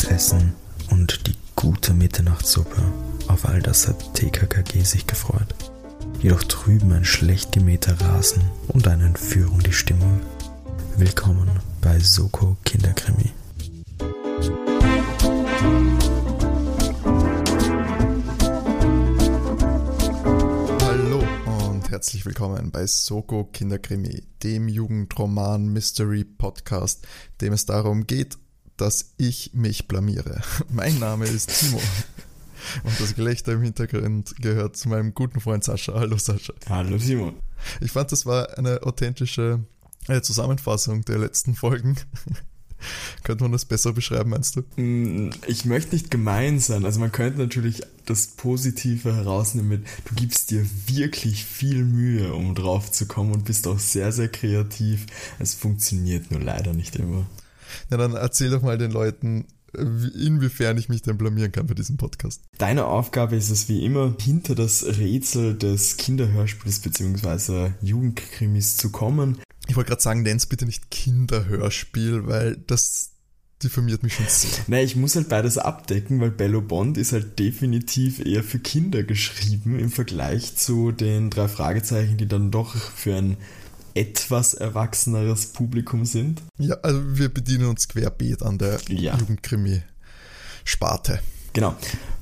leckeres Essen und die gute Mitternachtssuppe. Auf all das hat TKKG sich gefreut. Jedoch drüben ein schlecht gemähter Rasen und eine Entführung die Stimmung. Willkommen bei Soko Kinderkrimi. Hallo und herzlich willkommen bei Soko Kinderkrimi, dem Jugendroman Mystery Podcast, dem es darum geht, dass ich mich blamiere. Mein Name ist Timo. Und das Gelächter im Hintergrund gehört zu meinem guten Freund Sascha. Hallo Sascha. Hallo Simon. Ich fand, das war eine authentische äh, Zusammenfassung der letzten Folgen. könnte man das besser beschreiben, meinst du? Mm, ich möchte nicht gemein sein. Also man könnte natürlich das Positive herausnehmen mit, du gibst dir wirklich viel Mühe, um drauf zu kommen und bist auch sehr, sehr kreativ. Es funktioniert nur leider nicht immer. Ja, dann erzähl doch mal den Leuten, inwiefern ich mich denn blamieren kann für diesen Podcast. Deine Aufgabe ist es wie immer, hinter das Rätsel des Kinderhörspiels bzw. Jugendkrimis zu kommen. Ich wollte gerade sagen, nenn's bitte nicht Kinderhörspiel, weil das diffamiert mich schon sehr. Nein, ich muss halt beides abdecken, weil Bello Bond ist halt definitiv eher für Kinder geschrieben im Vergleich zu den drei Fragezeichen, die dann doch für ein etwas erwachseneres Publikum sind. Ja, also wir bedienen uns querbeet an der ja. Jugendkrimi-Sparte. Genau.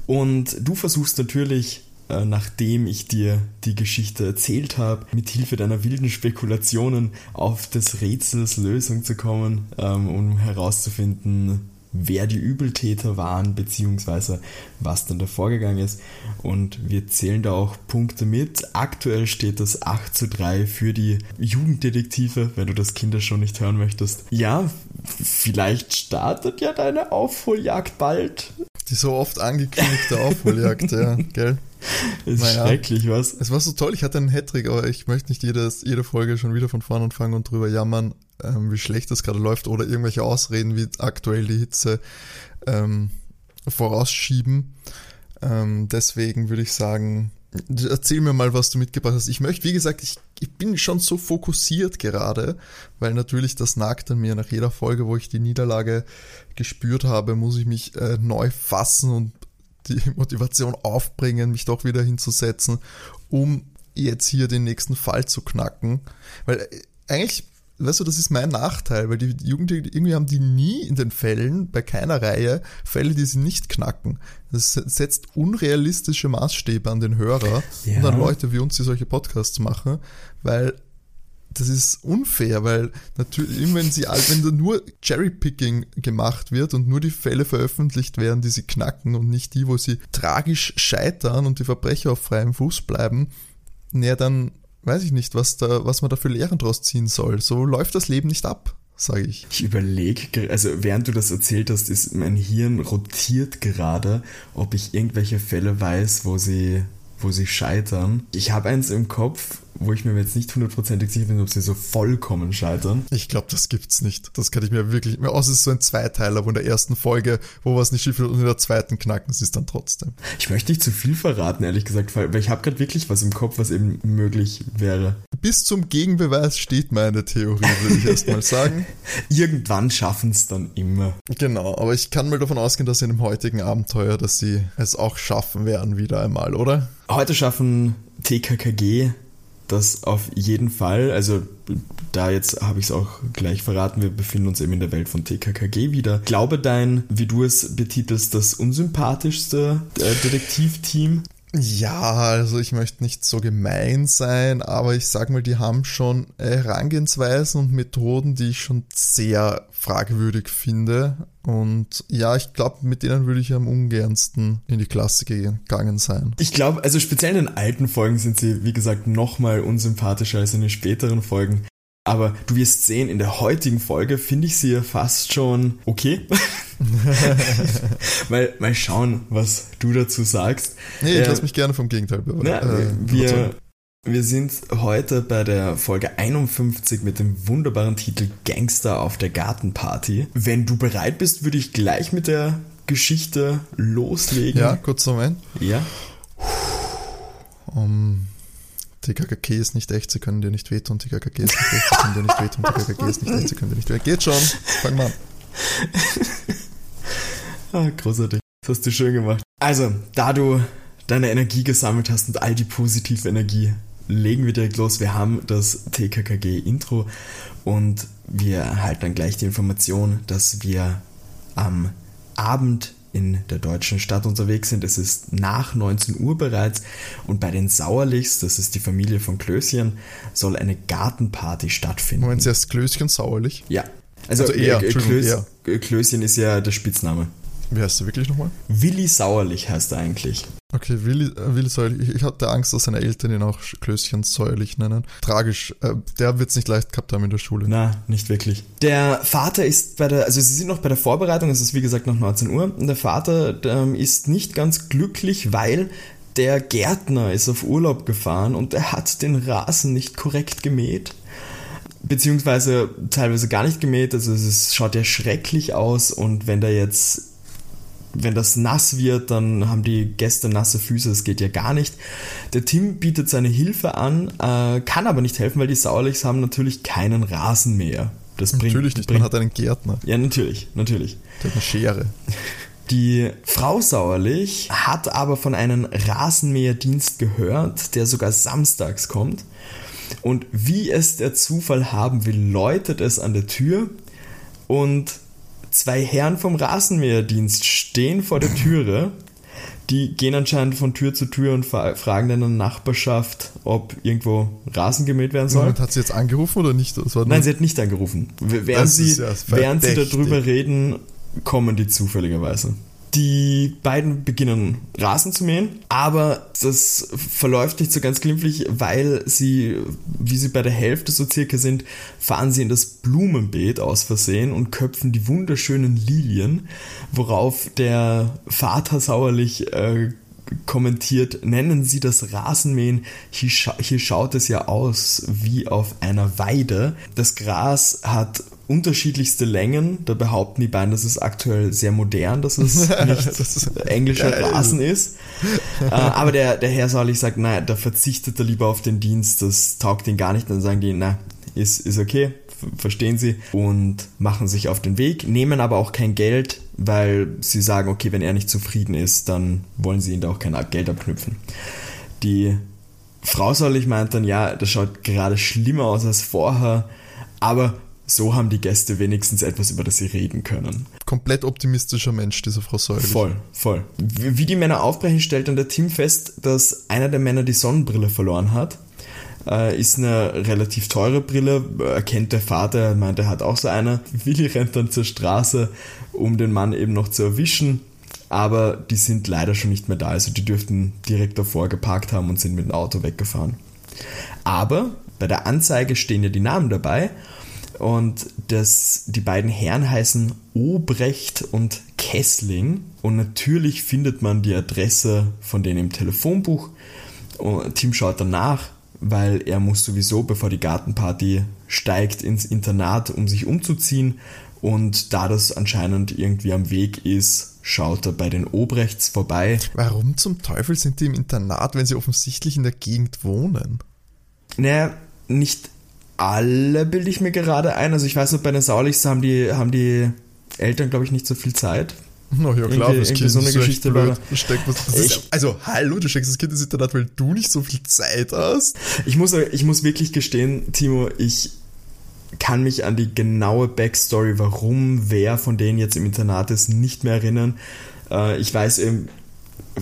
Und du versuchst natürlich, äh, nachdem ich dir die Geschichte erzählt habe, mit Hilfe deiner wilden Spekulationen auf des Rätsels Lösung zu kommen, ähm, um herauszufinden, wer die Übeltäter waren, beziehungsweise was dann da vorgegangen ist. Und wir zählen da auch Punkte mit. Aktuell steht das 8 zu 3 für die Jugenddetektive, wenn du das Kinder schon nicht hören möchtest. Ja, vielleicht startet ja deine Aufholjagd bald. Die so oft angekündigte Aufholjagd, ja, gell? Ist naja, schrecklich, was? Es war so toll, ich hatte einen Hattrick, aber ich möchte nicht jedes, jede Folge schon wieder von vorne anfangen und drüber jammern ähm, wie schlecht das gerade läuft oder irgendwelche Ausreden wie aktuell die Hitze ähm, vorausschieben. Ähm, deswegen würde ich sagen, erzähl mir mal, was du mitgebracht hast. Ich möchte, wie gesagt, ich, ich bin schon so fokussiert gerade, weil natürlich das nagt an mir. Nach jeder Folge, wo ich die Niederlage gespürt habe, muss ich mich äh, neu fassen und die Motivation aufbringen, mich doch wieder hinzusetzen, um jetzt hier den nächsten Fall zu knacken. Weil äh, eigentlich weißt du, das ist mein Nachteil, weil die Jugendlichen, irgendwie haben die nie in den Fällen, bei keiner Reihe, Fälle, die sie nicht knacken. Das setzt unrealistische Maßstäbe an den Hörer ja. und an Leute wie uns, die solche Podcasts machen, weil das ist unfair, weil natürlich, wenn sie, wenn da nur Cherrypicking gemacht wird und nur die Fälle veröffentlicht werden, die sie knacken und nicht die, wo sie tragisch scheitern und die Verbrecher auf freiem Fuß bleiben, naja, dann weiß ich nicht, was, da, was man da für Lehren draus ziehen soll. So läuft das Leben nicht ab, sage ich. Ich überlege, also während du das erzählt hast, ist mein Hirn rotiert gerade, ob ich irgendwelche Fälle weiß, wo sie, wo sie scheitern. Ich habe eins im Kopf, wo ich mir jetzt nicht hundertprozentig sicher bin, ob sie so vollkommen scheitern. Ich glaube, das gibt's nicht. Das kann ich mir wirklich, mir aus ist so ein Zweiteiler, wo in der ersten Folge, wo was nicht schief wird und in der zweiten knacken sie es dann trotzdem. Ich möchte nicht zu viel verraten, ehrlich gesagt, weil ich habe gerade wirklich was im Kopf, was eben möglich wäre. Bis zum Gegenbeweis steht meine Theorie, würde ich erstmal sagen. Irgendwann schaffen es dann immer. Genau, aber ich kann mal davon ausgehen, dass in dem heutigen Abenteuer, dass sie es auch schaffen werden, wieder einmal, oder? Heute schaffen TKKG das auf jeden Fall. Also da jetzt habe ich es auch gleich verraten, wir befinden uns eben in der Welt von TKKG wieder. Glaube dein, wie du es betitelst, das unsympathischste äh, Detektivteam ja, also ich möchte nicht so gemein sein, aber ich sag mal, die haben schon Herangehensweisen und Methoden, die ich schon sehr fragwürdig finde. Und ja, ich glaube, mit denen würde ich am ungernsten in die Klasse gegangen sein. Ich glaube, also speziell in den alten Folgen sind sie, wie gesagt, nochmal unsympathischer als in den späteren Folgen. Aber du wirst sehen, in der heutigen Folge finde ich sie ja fast schon okay. mal, mal schauen, was du dazu sagst. Nee, ich äh, lass mich gerne vom Gegenteil be na, äh, wir, wir sind heute bei der Folge 51 mit dem wunderbaren Titel Gangster auf der Gartenparty. Wenn du bereit bist, würde ich gleich mit der Geschichte loslegen. Ja, kurz Moment. Ja. Um, TKKG ist nicht echt, sie können dir nicht wehtun, TKKG ist nicht echt, sie können dir nicht wehtun, TKKG ist nicht echt, sie können dir nicht wehtun. Geht schon, fang mal an. Ah, großartig. Das hast du schön gemacht. Also, da du deine Energie gesammelt hast und all die positive Energie, legen wir direkt los. Wir haben das TKKG-Intro und wir erhalten dann gleich die Information, dass wir am Abend in der deutschen Stadt unterwegs sind. Es ist nach 19 Uhr bereits und bei den Sauerlichs, das ist die Familie von Klößchen, soll eine Gartenparty stattfinden. Moment, zuerst Klößchen Sauerlich? Ja. Also, Also eher, äh, Entschuldigung, Klöß, eher. Klößchen ist ja der Spitzname. Wie heißt der wirklich nochmal? Willi Sauerlich heißt er eigentlich. Okay, Willi, äh, Willi Säuerlich. Ich, hatte Angst, dass seine Eltern ihn auch Klößchen Säuerlich nennen. Tragisch. Äh, der wird es nicht leicht gehabt haben in der Schule. Na, nicht wirklich. Der Vater ist bei der, also sie sind noch bei der Vorbereitung, es ist wie gesagt noch 19 Uhr, und der Vater ähm, ist nicht ganz glücklich, weil der Gärtner ist auf Urlaub gefahren und er hat den Rasen nicht korrekt gemäht. Beziehungsweise teilweise gar nicht gemäht, also es schaut ja schrecklich aus und wenn da jetzt wenn das nass wird, dann haben die Gäste nasse Füße, das geht ja gar nicht. Der Tim bietet seine Hilfe an, äh, kann aber nicht helfen, weil die Sauerlichs haben natürlich keinen Rasenmäher. Das bringt, Natürlich nicht, bringt, man hat einen Gärtner. Ja, natürlich, natürlich. Der hat eine Schere. Die Frau Sauerlich hat aber von einem Rasenmäherdienst gehört, der sogar samstags kommt. Und wie es der Zufall haben will, läutet es an der Tür und zwei Herren vom Rasenmäherdienst stehen vor der Türe. Die gehen anscheinend von Tür zu Tür und fra- fragen dann in der Nachbarschaft, ob irgendwo Rasen gemäht werden soll. Moment, hat sie jetzt angerufen oder nicht? Nein, sie hat nicht angerufen. Während Das sie, ja während sie darüber reden, kommen die zufälligerweise. Die beiden beginnen Rasen zu mähen, aber das verläuft nicht so ganz glimpflich, weil sie, wie sie bei der Hälfte so circa sind, fahren sie in das Blumenbeet aus Versehen und köpfen die wunderschönen Lilien, worauf der Vater sauerlich äh, kommentiert, nennen Sie das Rasenmähen, hier, scha hier schaut es ja aus wie auf einer Weide. Das Gras hat unterschiedlichste Längen, da behaupten die beiden, das ist aktuell sehr modern, dass es nicht Das ist englischer geil. Rasen ist. äh, aber der, der Herr Sauerlich sagt, naja, da verzichtet er lieber auf den Dienst, das taugt ihn gar nicht. Dann sagen die, na, ist, ist okay, verstehen sie und machen sich auf den Weg, nehmen aber auch kein Geld, weil sie sagen, okay, wenn er nicht zufrieden ist, dann wollen sie ihn da auch kein Geld abknüpfen. Die Frau Sauerlich meint dann, ja, das schaut gerade schlimmer aus als vorher, aber so haben die Gäste wenigstens etwas, über das sie reden können. Komplett optimistischer Mensch, diese Frau Säuerlich. Voll, voll. Wie die Männer aufbrechen, stellt dann der Tim fest, dass einer der Männer die Sonnenbrille verloren hat. Äh, ist eine relativ teure Brille, erkennt der Vater, er meint, er hat auch so eine. Willi rennt dann zur Straße, um den Mann eben noch zu erwischen. Aber die sind leider schon nicht mehr da, also die dürften direkt davor geparkt haben und sind mit dem Auto weggefahren. Aber bei der Anzeige stehen ja die Namen dabei und das, die beiden Herren heißen Obrecht und Kessling und natürlich findet man die Adresse von denen im Telefonbuch und Tim schaut danach, weil er muss sowieso, bevor die Gartenparty steigt, ins Internat, um sich umzuziehen und da das anscheinend irgendwie am Weg ist, schaut er bei den Obrechts vorbei. Warum zum Teufel sind die im Internat, wenn sie offensichtlich in der Gegend wohnen? Naja, nicht alle bilde ich mir gerade ein. Also ich weiß noch, bei den Saulichs haben die, haben die Eltern, glaube ich, nicht so viel Zeit. Na ja, klar, Irgendwie- das Kind so eine ist Geschichte blöd. Das steckt was, das ist, Ich- also, hallo, du steckst das Kind ins Internat, weil du nicht so viel Zeit hast. Ich muss, ich muss wirklich gestehen, Timo, ich kann mich an die genaue Backstory, warum wer von denen jetzt im Internat ist, nicht mehr erinnern. Äh, ich weiß eben.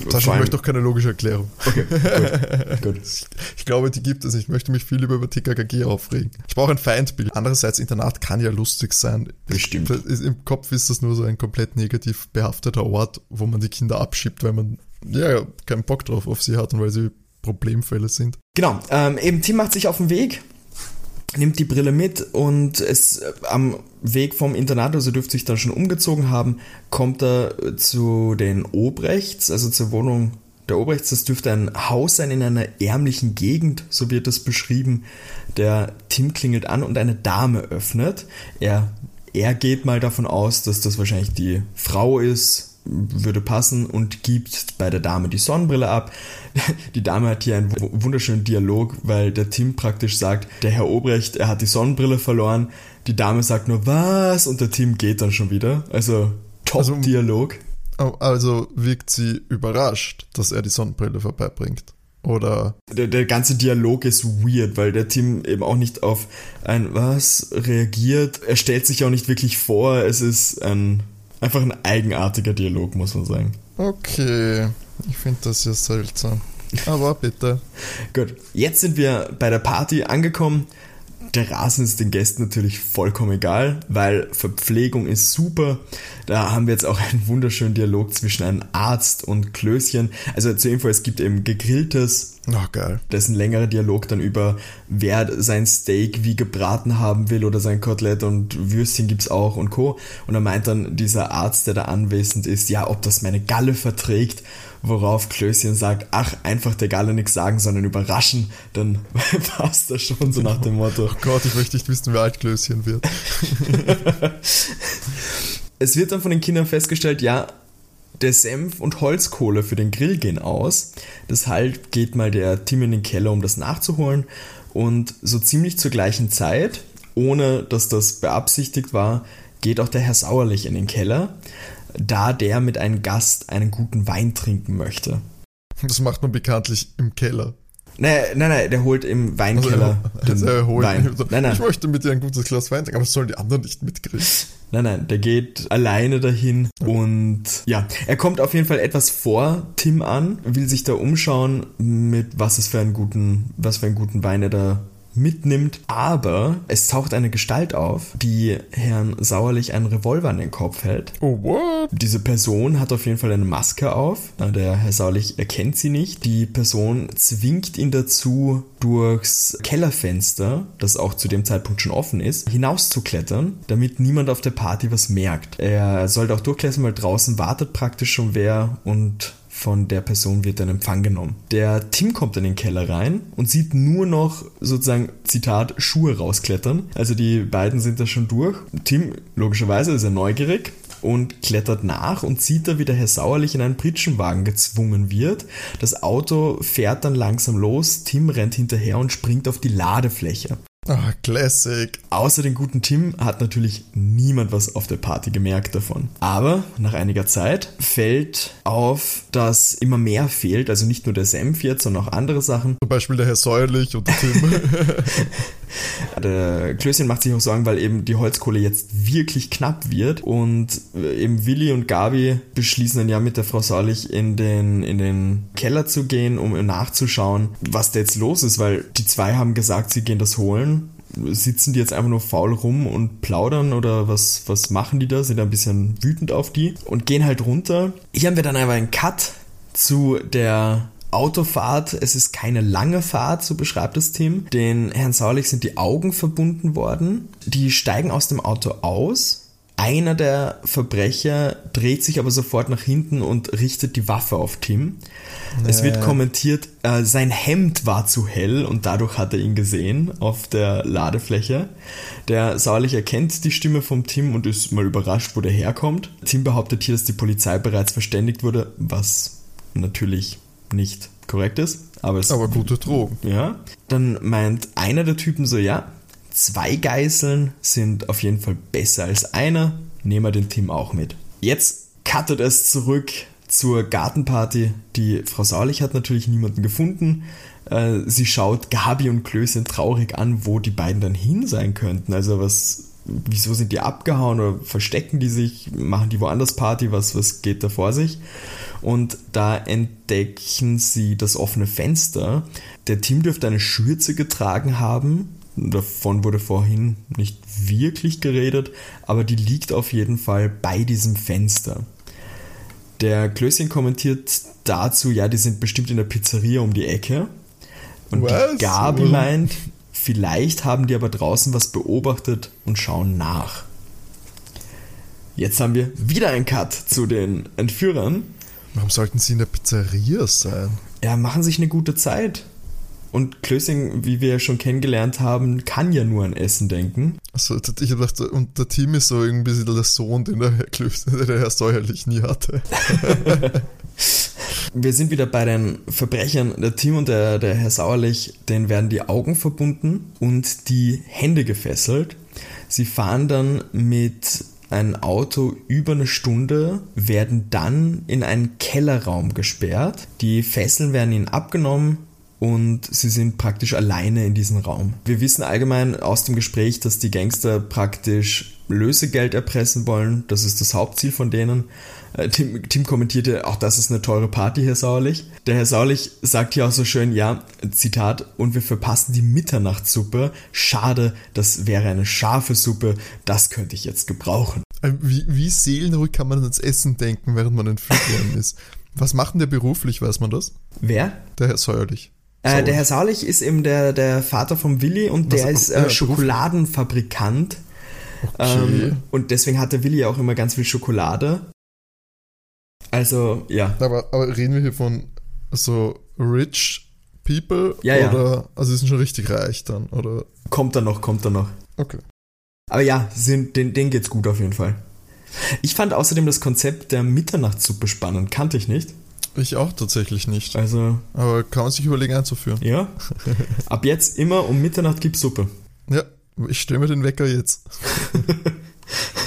Sascha, ich möchte doch keine logische Erklärung. Okay, gut, gut. Ich glaube, die gibt es. Ich möchte mich viel lieber über TKKG aufregen. Ich brauche ein Feindbild. Andererseits, Internat kann ja lustig sein. Bestimmt. Im Kopf ist das nur so ein komplett negativ behafteter Ort, wo man die Kinder abschiebt, weil man ja keinen Bock drauf auf sie hat und weil sie Problemfälle sind. Genau, ähm, eben Tim macht sich auf den Weg, nimmt die Brille mit und es äh, am Weg vom Internat, also dürfte sich dann schon umgezogen haben, kommt er äh, zu den Obrechts, also zur Wohnung der Obrechts. Das dürfte ein Haus sein in einer ärmlichen Gegend, so wird das beschrieben. Der Tim klingelt an und eine Dame öffnet. Er, er geht mal davon aus, dass das wahrscheinlich die Frau ist, würde passen und gibt bei der Dame die Sonnenbrille ab. Die Dame hat hier einen wu- wunderschönen Dialog, weil der Tim praktisch sagt, der Herr Obrecht, er hat die Sonnenbrille verloren. Die Dame sagt nur, was? Und der Tim geht dann schon wieder. Also Also- Top-Dialog. Also wirkt sie überrascht, dass er die Sonnenbrille vorbeibringt. Oder? Der, der ganze Dialog ist weird, weil der Tim eben auch nicht auf ein was reagiert. Er stellt sich auch nicht wirklich vor. Es ist ein, einfach ein eigenartiger Dialog, muss man sagen. Okay, ich finde das ja seltsam. Aber bitte. Gut, jetzt sind wir bei der Party angekommen. Der Rasen ist den Gästen natürlich vollkommen egal, weil Verpflegung ist super. Da haben wir jetzt auch einen wunderschönen Dialog zwischen einem Arzt und Klößchen. Also zur Info, es gibt eben gegrilltes. Oh, geil. Das ist ein längerer Dialog dann über, wer sein Steak wie gebraten haben will oder sein Kotelett und Würstchen gibt's auch und Co. Und da meint dann dieser Arzt, der da anwesend ist, ja, ob das meine Galle verträgt worauf Klößchen sagt, ach, einfach der Galle nichts sagen, sondern überraschen, dann passt das schon so nach dem Motto. Oh Gott, ich möchte nicht wissen, wie alt Klößchen wird. es wird dann von den Kindern festgestellt, ja, der Senf und Holzkohle für den Grill gehen aus. Deshalb geht mal der Tim in den Keller, um das nachzuholen. Und so ziemlich zur gleichen Zeit, ohne dass das beabsichtigt war, geht auch der Herr Sauerlich in den Keller da der mit einem Gast einen guten Wein trinken möchte. Das macht man bekanntlich im Keller. Nein, nein, nein, der holt im Weinkeller also, den also Wein. Nein, nein. Ich möchte mit dir ein gutes Glas Wein trinken, aber das sollen die anderen nicht mitkriegen. Nein, nein, der geht alleine dahin und ja, er kommt auf jeden Fall etwas vor Tim an, will sich da umschauen, mit was es für einen guten, was für einen guten Wein er da mitnimmt, aber es taucht eine Gestalt auf, die Herrn Sauerlich einen Revolver an den Kopf hält. Oh, what? Diese Person hat auf jeden Fall eine Maske auf. Der Herr Sauerlich erkennt sie nicht. Die Person zwingt ihn dazu, durchs Kellerfenster, das auch zu dem Zeitpunkt schon offen ist, hinauszuklettern, damit niemand auf der Party was merkt. Er sollte auch durchklettern, weil draußen wartet praktisch schon wer und von der Person wird dann Empfang genommen. Der Tim kommt in den Keller rein und sieht nur noch sozusagen, Zitat, Schuhe rausklettern. Also die beiden sind da schon durch. Tim, logischerweise, ist er neugierig und klettert nach und sieht da, wie der Herr Sauerlich in einen Pritschenwagen gezwungen wird. Das Auto fährt dann langsam los, Tim rennt hinterher und springt auf die Ladefläche. Ah, Classic. Außer den guten Tim hat natürlich niemand was auf der Party gemerkt davon. Aber nach einiger Zeit fällt auf, dass immer mehr fehlt, also nicht nur der Senf jetzt, sondern auch andere Sachen. Zum Beispiel der Herr Säuerlich und der Tim. der Klößchen macht sich auch Sorgen, weil eben die Holzkohle jetzt wirklich knapp wird und eben Willi und Gabi beschließen dann ja mit der Frau Säuerlich in den, in den Keller zu gehen, um nachzuschauen, was da jetzt los ist, weil die zwei haben gesagt, sie gehen das holen sitzen die jetzt einfach nur faul rum und plaudern oder was, was machen die da? Sind ein bisschen wütend auf die und gehen halt runter. Hier haben wir dann einfach einen Cut zu der Autofahrt. Es ist keine lange Fahrt, so beschreibt das Tim. Den Herrn Sauerlich sind die Augen verbunden worden. Die steigen aus dem Auto aus einer der Verbrecher dreht sich aber sofort nach hinten und richtet die Waffe auf Tim. Nee. Es wird kommentiert, äh, sein Hemd war zu hell und dadurch hat er ihn gesehen auf der Ladefläche. Der Sauerlich erkennt die Stimme vom Tim und ist mal überrascht, wo der herkommt. Tim behauptet hier, dass die Polizei bereits verständigt wurde, was natürlich nicht korrekt ist. Aber, es, aber gute Drogen. Ja. Dann meint einer der Typen so, ja, Zwei Geiseln sind auf jeden Fall besser als einer. Nehmen wir den Team auch mit. Jetzt cuttet es zurück zur Gartenparty. Die Frau Saulich hat natürlich niemanden gefunden. Äh, sie schaut Gabi und Klößchen traurig an, wo die beiden dann hin sein könnten. Also was, wieso sind die abgehauen oder verstecken die sich? Machen die woanders Party? Was, was geht da vor sich? Und da entdecken sie das offene Fenster. Der Team dürfte eine Schürze getragen haben, Davon wurde vorhin nicht wirklich geredet, aber die liegt auf jeden Fall bei diesem Fenster. Der Klößchen kommentiert dazu, ja, die sind bestimmt in der Pizzeria um die Ecke. Und was? die Gabi meint, vielleicht haben die aber draußen was beobachtet und schauen nach. Jetzt haben wir wieder einen Cut zu den Entführern. Warum sollten sie in der Pizzeria sein? Ja, machen sich eine gute Zeit. Und Klößing, wie wir schon kennengelernt haben, kann ja nur an Essen denken. Also ich dachte, und der Tim ist so irgendwie der Sohn, den der Herr Klößing, der Herr Säuerlich nie hatte. wir sind wieder bei den Verbrechern. Der Tim und der, der Herr Sauerlich, denen werden die Augen verbunden und die Hände gefesselt. Sie fahren dann mit ein Auto über eine Stunde, werden dann in einen Kellerraum gesperrt. Die Fesseln werden ihnen abgenommen und sie sind praktisch alleine in diesem Raum. Wir wissen allgemein aus dem Gespräch, dass die Gangster praktisch Lösegeld erpressen wollen. Das ist das Hauptziel von denen. Äh, Tim, Tim kommentierte, auch das ist eine teure Party, Herr Sauerlich. Der Herr Sauerlich sagt hier auch so schön, ja, Zitat, und wir verpassen die Mitternachtssuppe. Schade, das wäre eine scharfe Suppe, das könnte ich jetzt gebrauchen. Äh, Wie, wie seelenruhig kann man ans Essen denken, während man entführt worden ist? Was macht denn der beruflich, weiß man das? Wer? Der Herr Säuerlich. Äh, der Herr Sauerlich ist eben der, der Vater vom Willi und der Was- ist äh, Schokoladenfabrikant. Okay. Ähm, und deswegen hat der Willi auch immer ganz viel Schokolade. Also, ja. aber, aber reden wir hier von so rich people? Ja, ja. oder, Also sie sind schon richtig reich dann, oder? Kommt dann noch, kommt dann noch. Okay. Aber ja, sind, den, denen geht's gut auf jeden Fall. Ich fand außerdem das Konzept der Mitternachtssuppe spannend. Kannte ich nicht. Ich auch tatsächlich nicht. Also, Aber kann man sich überlegen einzuführen. ja. Ab jetzt immer um Mitternacht gibt's Suppe. Ja, ich stelle mir den Wecker jetzt.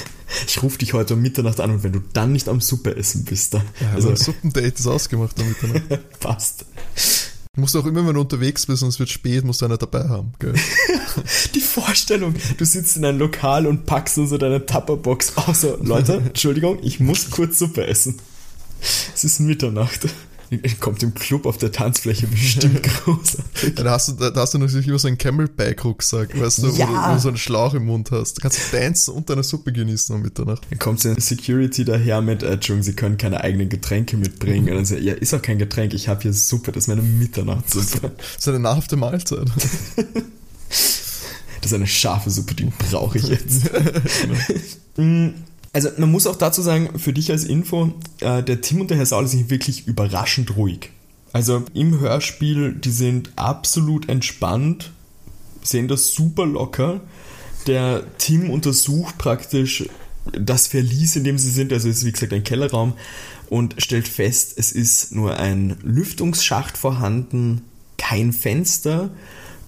Ich rufe dich heute um Mitternacht an und wenn du dann nicht am Suppe essen bist, dann Ja, also, also, ein Suppendate ist ausgemacht am Mitternacht. passt. Du musst auch immer, wenn du unterwegs bist und es wird spät, musst du einer dabei haben. Gell? Die Vorstellung, du sitzt in einem Lokal und packst dann so deine Tupperbox aus. So, Leute, Entschuldigung, ich muss kurz Suppe essen. Es ist Mitternacht. Kommt im Club auf der Tanzfläche bestimmt groß. Ja, da, hast du, da, da hast du natürlich immer so einen Camelback-Rucksack, weißt du, wo, Ja. du, wo du so einen Schlauch im Mund hast. Da kannst du dancen und deine Suppe genießen um Mitternacht. Dann kommt so ein Security daher mit, äh, Entschuldigung, Sie können keine eigenen Getränke mitbringen. Und dann so, ja, ist auch kein Getränk, ich habe hier Suppe, das ist meine Mitternachtssuppe. Das ist eine nahrhafte Mahlzeit. Das ist eine scharfe Suppe, die brauche ich jetzt. Also man muss auch dazu sagen, für dich als Info, äh, der Tim und der Herr Saul sind wirklich überraschend ruhig. Also im Hörspiel, die sind absolut entspannt, sehen das super locker. Der Tim untersucht praktisch das Verlies, in dem sie sind, also es ist wie gesagt ein Kellerraum und stellt fest, es ist nur ein Lüftungsschacht vorhanden, kein Fenster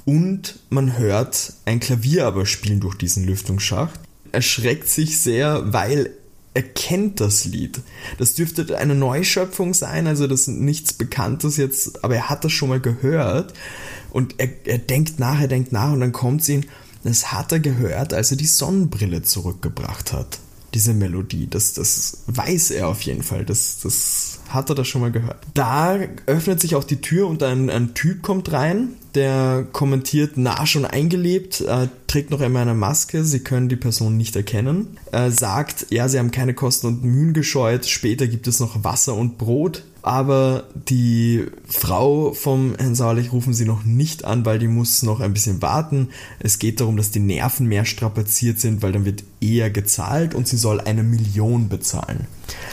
und man hört ein Klavier aber spielen durch diesen Lüftungsschacht. Erschreckt sich sehr, weil er kennt das Lied. Das dürfte eine Neuschöpfung sein, also das ist nichts Bekanntes jetzt, aber er hat das schon mal gehört und er, er denkt nach, er denkt nach und dann kommt es ihm, das hat er gehört, als er die Sonnenbrille zurückgebracht hat. Diese Melodie, das, das weiß er auf jeden Fall, das, das hat er da schon mal gehört. Da öffnet sich auch die Tür und ein, ein Typ kommt rein, der kommentiert, na, schon eingelebt, äh, trägt noch einmal eine Maske, sie können die Person nicht erkennen, äh, sagt, ja, sie haben keine Kosten und Mühen gescheut, später gibt es noch Wasser und Brot, aber die Frau vom Herrn Sauerlich rufen sie noch nicht an, weil die muss noch ein bisschen warten. Es geht darum, dass die Nerven mehr strapaziert sind, weil dann wird eher gezahlt und sie soll eine Million bezahlen.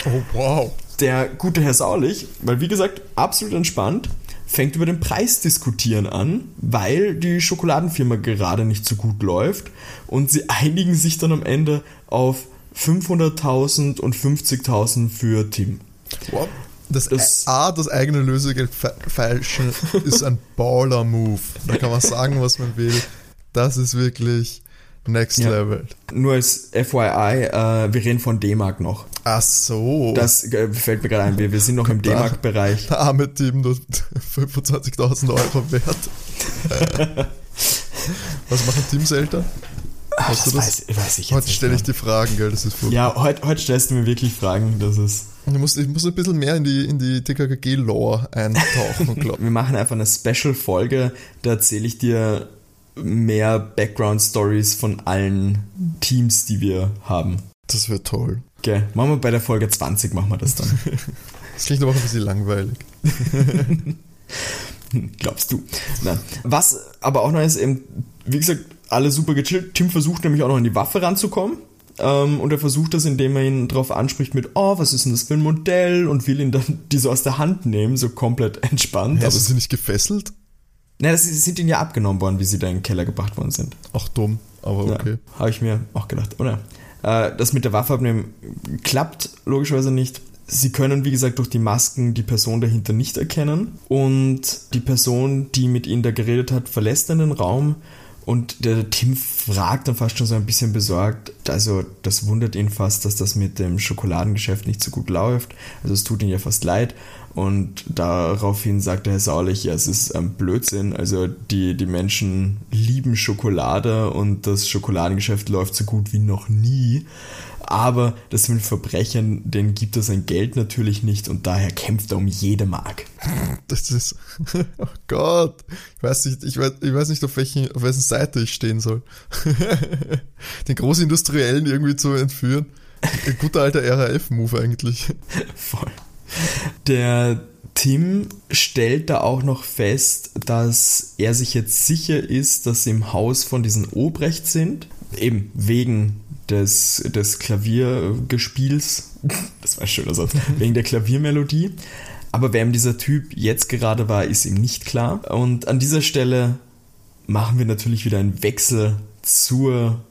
Oh, wow. Der gute Herr Sauerlich, weil wie gesagt, absolut entspannt, fängt über den Preis diskutieren an, weil die Schokoladenfirma gerade nicht so gut läuft und sie einigen sich dann am Ende auf 500.000 und 50.000 für Tim. wow. Das, Das- A, das eigene Lösegeld fe- feilschen, ist ein Baller-Move. Da kann man sagen, was man will. Das ist wirklich next Ja. level. Nur als FYI, äh, wir reden von D-Mark noch. Ach so. Das äh, fällt mir gerade ein, wir, wir sind noch im D-Mark-Bereich. Der arme Team nur 25.000 Euro wert. Was machen Teams älter? Weißt du Das das? weiß, weiß ich jetzt Heute stelle ich die Fragen, gell? Das ist furchtbar. Ja, heute, heute stellst du mir wirklich Fragen, das ist... Ich, muss, ich muss ein bisschen mehr in die, in die TKKG-Lore eintauchen, glaube Wir machen einfach eine Special-Folge, da erzähle ich dir mehr Background-Stories von allen Teams, die wir haben. Das wird toll. Okay, machen wir bei der Folge 20, machen wir das dann. Das klingt aber auch ein bisschen langweilig. Glaubst du? Nein. Was aber auch noch ist, eben, wie gesagt, alle super gechillt. Tim versucht nämlich auch noch an die Waffe ranzukommen. Ähm, und er versucht das, indem er ihn darauf anspricht mit, oh, was ist denn das für ein Modell? Und will ihn dann die so aus der Hand nehmen, so komplett entspannt. Ja, Aber sind sie nicht gefesselt? Nein, das sind ihnen ja abgenommen worden, wie sie da in den Keller gebracht worden sind. Ach dumm, aber okay. Ja, habe ich mir auch gedacht. Oder? Äh, das mit der Waffe abnehmen klappt logischerweise nicht. Sie können, wie gesagt, durch die Masken die Person dahinter nicht erkennen. Und die Person, die mit ihnen da geredet hat, verlässt dann den Raum. Und der Tim fragt dann fast schon so ein bisschen besorgt, also das wundert ihn fast, dass das mit dem Schokoladengeschäft nicht so gut läuft. Also es tut ihm ja fast leid. Und daraufhin sagt der Herr Saulich, ja, es ist ein Blödsinn. Also die, die Menschen lieben Schokolade und das Schokoladengeschäft läuft so gut wie noch nie. Aber das mit Verbrechern, denen gibt er sein Geld natürlich nicht und daher kämpft er um jede Mark. Das ist, oh Gott, ich weiß nicht, ich weiß, ich weiß nicht, auf welchen, auf welchen Seite ich stehen soll. Den Großindustriellen irgendwie zu entführen. Ein guter alter RAF-Move eigentlich. Voll. Der Tim stellt da auch noch fest, dass er sich jetzt sicher ist, dass sie im Haus von diesen Obrecht sind. Eben wegen des, des Klaviergespiels. Das war ein schöner Satz. wegen der Klaviermelodie. Aber wer ihm dieser Typ jetzt gerade war, ist ihm nicht klar. Und an dieser Stelle machen wir natürlich wieder einen Wechsel zur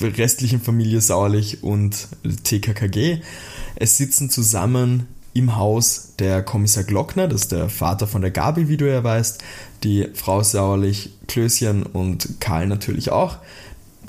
restlichen Familie Sauerlich und TKKG. Es sitzen zusammen im Haus der Kommissar Glockner, das ist der Vater von der Gabi, wie du ja weißt, die Frau Sauerlich, Klößchen und Karl natürlich auch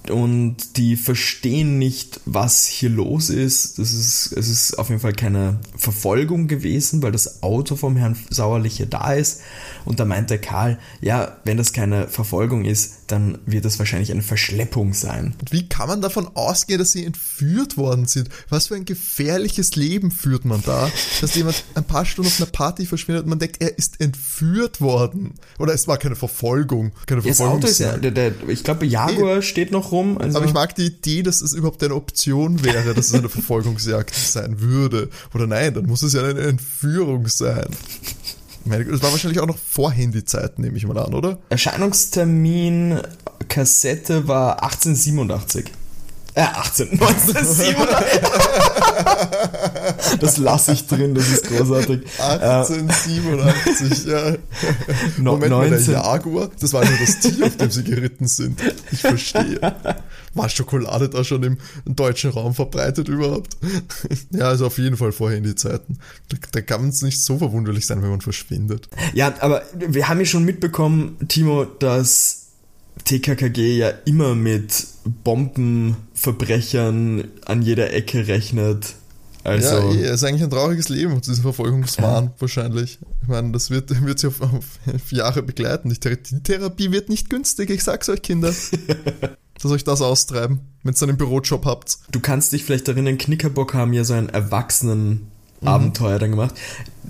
und die verstehen nicht, was hier los ist. Das ist, es ist auf jeden Fall keine Verfolgung gewesen, weil das Auto vom Herrn Sauerlich hier da ist. Und da meint der Karl, ja, wenn das keine Verfolgung ist, dann wird das wahrscheinlich eine Verschleppung sein. Und wie kann man davon ausgehen, dass sie entführt worden sind? Was für ein gefährliches Leben führt man da, dass jemand ein paar Stunden auf einer Party verschwindet und man denkt, er ist entführt worden. Oder es war keine Verfolgung. Keine das Auto ist ja, der, der, ich glaube, Jaguar nee. steht noch rum. Also Aber ich mag die Idee, dass es überhaupt eine Option wäre, dass es eine Verfolgungsjagd sein würde. Oder nein, dann muss es ja eine Entführung sein. Das war wahrscheinlich auch noch vor Handyzeiten, nehme ich mal an, oder? Erscheinungstermin Kassette war 1887. Äh, 18, 1987. das lasse ich drin, das ist großartig. 1887, ja. Moment 19. mal, der Jaguar, das war nur das Tier, auf dem sie geritten sind. Ich verstehe. War Schokolade da schon im, deutschen Raum verbreitet überhaupt? ja, also auf jeden Fall vor Handyzeiten. Da, da kann es nicht so verwunderlich sein, wenn man verschwindet. Ja, aber wir haben ja schon mitbekommen, Timo, dass TKKG ja immer mit Bombenverbrechern an jeder Ecke rechnet. Also ja, es ist eigentlich ein trauriges Leben, dieser Verfolgungswahn ja. wahrscheinlich. Ich meine, das wird, wird sie auf, auf Jahre begleiten. Die, die Therapie wird nicht günstig, ich sag's euch, Kinder. dass euch das austreiben, wenn ihr einen Bürojob habt. Du kannst dich vielleicht erinnern, Knickerbock haben ja so einen Erwachsenen mhm. Abenteuer dann gemacht.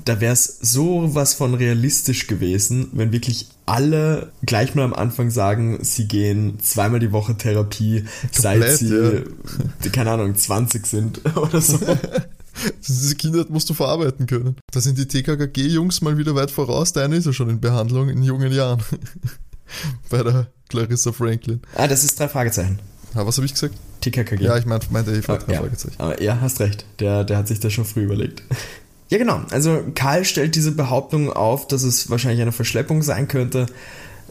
Da wäre es so was von realistisch gewesen, wenn wirklich alle gleich mal am Anfang sagen, sie gehen zweimal die Woche Therapie, Komplett, seit sie, ja. keine Ahnung, 20 sind oder so. Diese Kinder musst du verarbeiten können. Da sind die TKKG-Jungs mal wieder weit voraus. Deine ist ja schon in Behandlung in jungen Jahren. Bei der Clarissa Franklin. Ah, das ist drei Fragezeichen. Ja, was habe ich gesagt? TKKG. Ja, ich meinte, meinte Eva, drei ja. Fragezeichen. Aber ja, hast recht. Der, der hat sich das schon früh überlegt. Ja, genau. Also Karl stellt diese Behauptung auf, dass es wahrscheinlich eine Verschleppung sein könnte.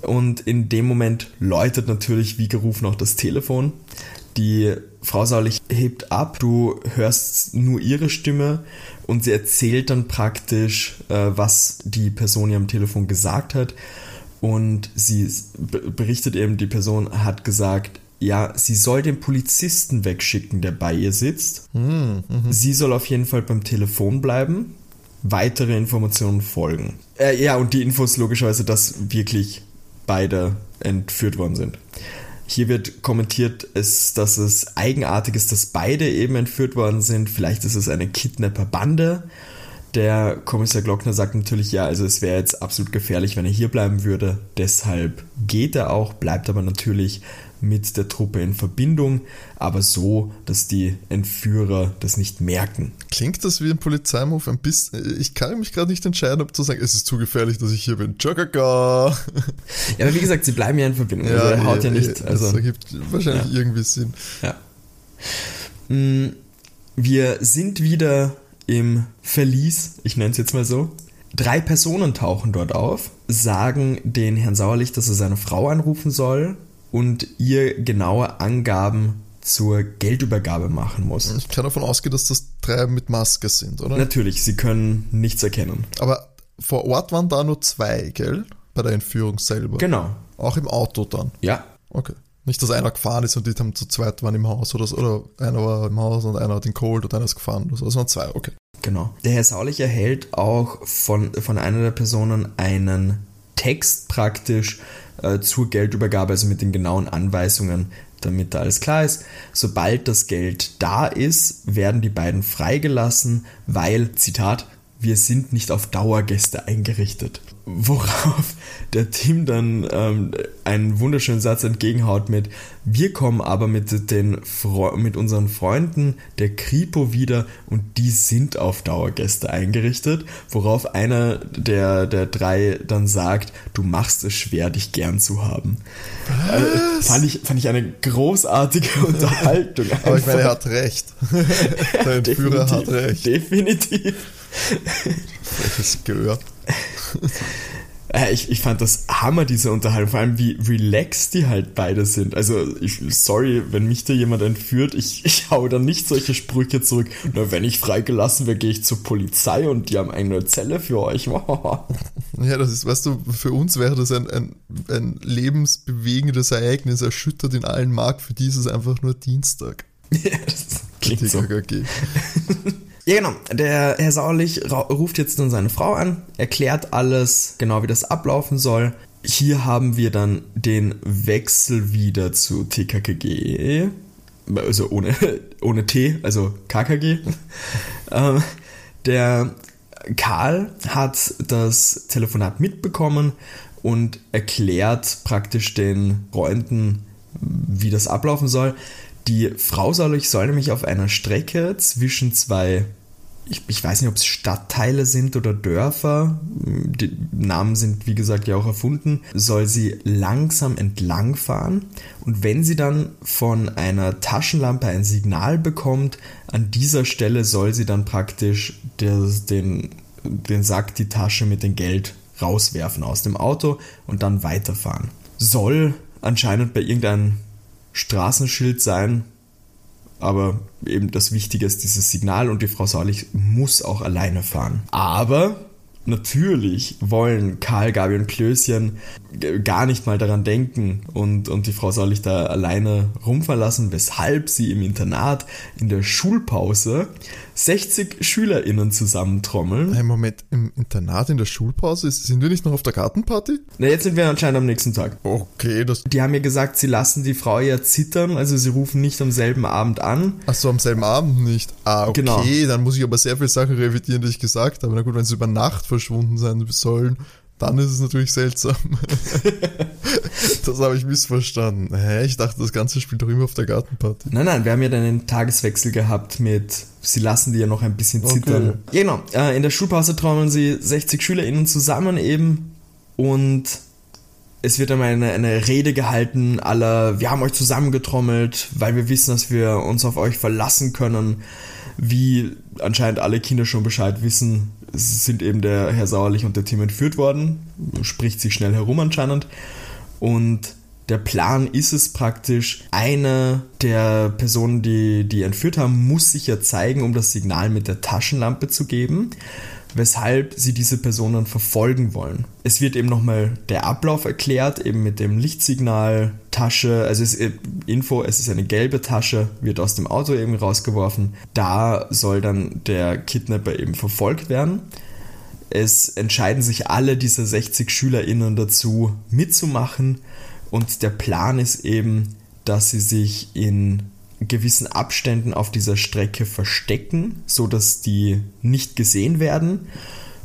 Und in dem Moment läutet natürlich wie gerufen auch das Telefon. Die Frau Saulich hebt ab, du hörst nur ihre Stimme und sie erzählt dann praktisch, äh, was die Person ihr am Telefon gesagt hat. Und sie berichtet eben, die Person hat gesagt, ja, sie soll den Polizisten wegschicken, der bei ihr sitzt. Mhm, mh. Sie soll auf jeden Fall beim Telefon bleiben. Weitere Informationen folgen. Äh, ja, und die Infos logischerweise, dass wirklich beide entführt worden sind. Hier wird kommentiert, ist, dass es eigenartig ist, dass beide eben entführt worden sind. Vielleicht ist es eine Kidnapper-Bande. Der Kommissar Glockner sagt natürlich, ja, also es wäre jetzt absolut gefährlich, wenn er hier bleiben würde. Deshalb geht er auch, bleibt aber natürlich mit der Truppe in Verbindung, aber so, dass die Entführer das nicht merken. Klingt das wie ein Polizeimove ein bisschen? Ich kann mich gerade nicht entscheiden, ob zu sagen, es ist zu gefährlich, dass ich hier bin. Tschakaka. Ja, aber wie gesagt, sie bleiben ja in Verbindung. Ja, also er haut ja, ja nicht. Also, das ergibt wahrscheinlich ja. irgendwie Sinn. Ja. Mm, wir sind wieder im Verlies, ich nenne es jetzt mal so. Drei Personen tauchen dort auf, sagen den Herrn Sauerlich, dass er seine Frau anrufen soll und ihr genaue Angaben zur Geldübergabe machen muss. Ich kann davon ausgehen, dass das drei mit Maske sind, oder? Natürlich, sie können nichts erkennen. Aber vor Ort waren da nur zwei, gell? Bei der Entführung selber. Genau. Auch im Auto dann? Ja. Okay. Nicht, dass einer gefahren ist und die haben zu zweit waren im Haus oder so, oder einer war im Haus und einer hat ihn geholt und einer ist gefahren oder so. Es waren zwei, okay. Genau. Der Herr Saulich erhält auch von, von einer der Personen einen Text praktisch äh, zur Geldübergabe, also mit den genauen Anweisungen, damit da alles klar ist. Sobald das Geld da ist, werden die beiden freigelassen, weil, Zitat, wir sind nicht auf Dauergäste eingerichtet. Worauf der Tim dann ähm, einen wunderschönen Satz entgegenhaut mit, wir kommen aber mit, den Fre mit unseren Freunden der Kripo wieder und die sind auf Dauergäste eingerichtet, worauf einer der, der drei dann sagt, du machst es schwer, dich gern zu haben. Äh, fand, ich, fand ich eine großartige Unterhaltung. aber ich meine, er hat recht. der Entführer hat recht. Definitiv. Freches Gehör. Äh, ich, ich fand das Hammer, diese Unterhaltung, vor allem wie relaxed die halt beide sind. Also, ich, sorry, wenn mich da jemand entführt, ich, ich hau dann nicht solche Sprüche zurück. Nur wenn ich freigelassen werde, gehe ich zur Polizei und die haben eine Zelle für euch. ja, das ist, weißt du, für uns wäre das ein, ein, ein lebensbewegendes Ereignis, erschüttert in allen Markt. Für die ist es einfach nur Dienstag. Ja, das klingt so. Ja, genau. Der Herr Sauerlich ruft jetzt dann seine Frau an, erklärt alles, genau wie das ablaufen soll. Hier haben wir dann den Wechsel wieder zu TKKG, also ohne, ohne T, also KKG. Ähm, der Karl hat das Telefonat mitbekommen und erklärt praktisch den Freunden, wie das ablaufen soll. Die Frau Saulich soll nämlich auf einer Strecke zwischen zwei, ich, ich weiß nicht, ob es Stadtteile sind oder Dörfer, die Namen sind wie gesagt ja auch erfunden, soll sie langsam entlang fahren und wenn sie dann von einer Taschenlampe ein Signal bekommt, an dieser Stelle soll sie dann praktisch des, den, den Sack, die Tasche mit dem Geld rauswerfen aus dem Auto und dann weiterfahren. Soll anscheinend bei irgendeinem Straßenschild sein, aber eben das Wichtige ist dieses Signal und die Frau Saulich muss auch alleine fahren. Aber natürlich wollen Karl, Gabi und Klößchen gar nicht mal daran denken und, und die Frau Saulich da alleine rumverlassen, weshalb sie im Internat in der Schulpause 60 SchülerInnen zusammentrommeln. Hey, Moment, im Internat in der Schulpause? Sind wir nicht noch auf der Gartenparty? Na, jetzt sind wir anscheinend am nächsten Tag. Okay, das. Die haben mir gesagt, sie lassen die Frau ja zittern, also sie rufen nicht am selben Abend an. Ach so, am selben Abend nicht. Ah, okay, Genau. dann muss ich aber sehr viele Sachen revidieren, die ich gesagt habe. Na gut, wenn sie über Nacht verschwunden sein sollen, dann ist es natürlich seltsam. das habe ich missverstanden. Hä, ich dachte, das Ganze spielt doch immer auf der Gartenparty. Nein, nein, wir haben ja dann einen Tageswechsel gehabt mit, sie lassen die ja noch ein bisschen zittern. Okay. Genau, äh, in der Schulpause trommeln sie 60 SchülerInnen zusammen eben und es wird einmal eine, eine Rede gehalten aller, wir haben euch zusammengetrommelt, weil wir wissen, dass wir uns auf euch verlassen können. Wie anscheinend alle Kinder schon Bescheid wissen, sind eben der Herr Sauerlich und der Tim entführt worden. Spricht sich schnell herum anscheinend. Und der Plan ist es praktisch, eine der Personen, die die entführt haben, muss sich ja zeigen, um das Signal mit der Taschenlampe zu geben, weshalb sie diese Person dann verfolgen wollen. Es wird eben nochmal der Ablauf erklärt, eben mit dem Lichtsignal, Tasche, also es ist Info, es ist eine gelbe Tasche, wird aus dem Auto eben rausgeworfen. Da soll dann der Kidnapper eben verfolgt werden. Es entscheiden sich alle diese 60 SchülerInnen dazu, mitzumachen. Und der Plan ist eben, dass sie sich in gewissen Abständen auf dieser Strecke verstecken, so dass die nicht gesehen werden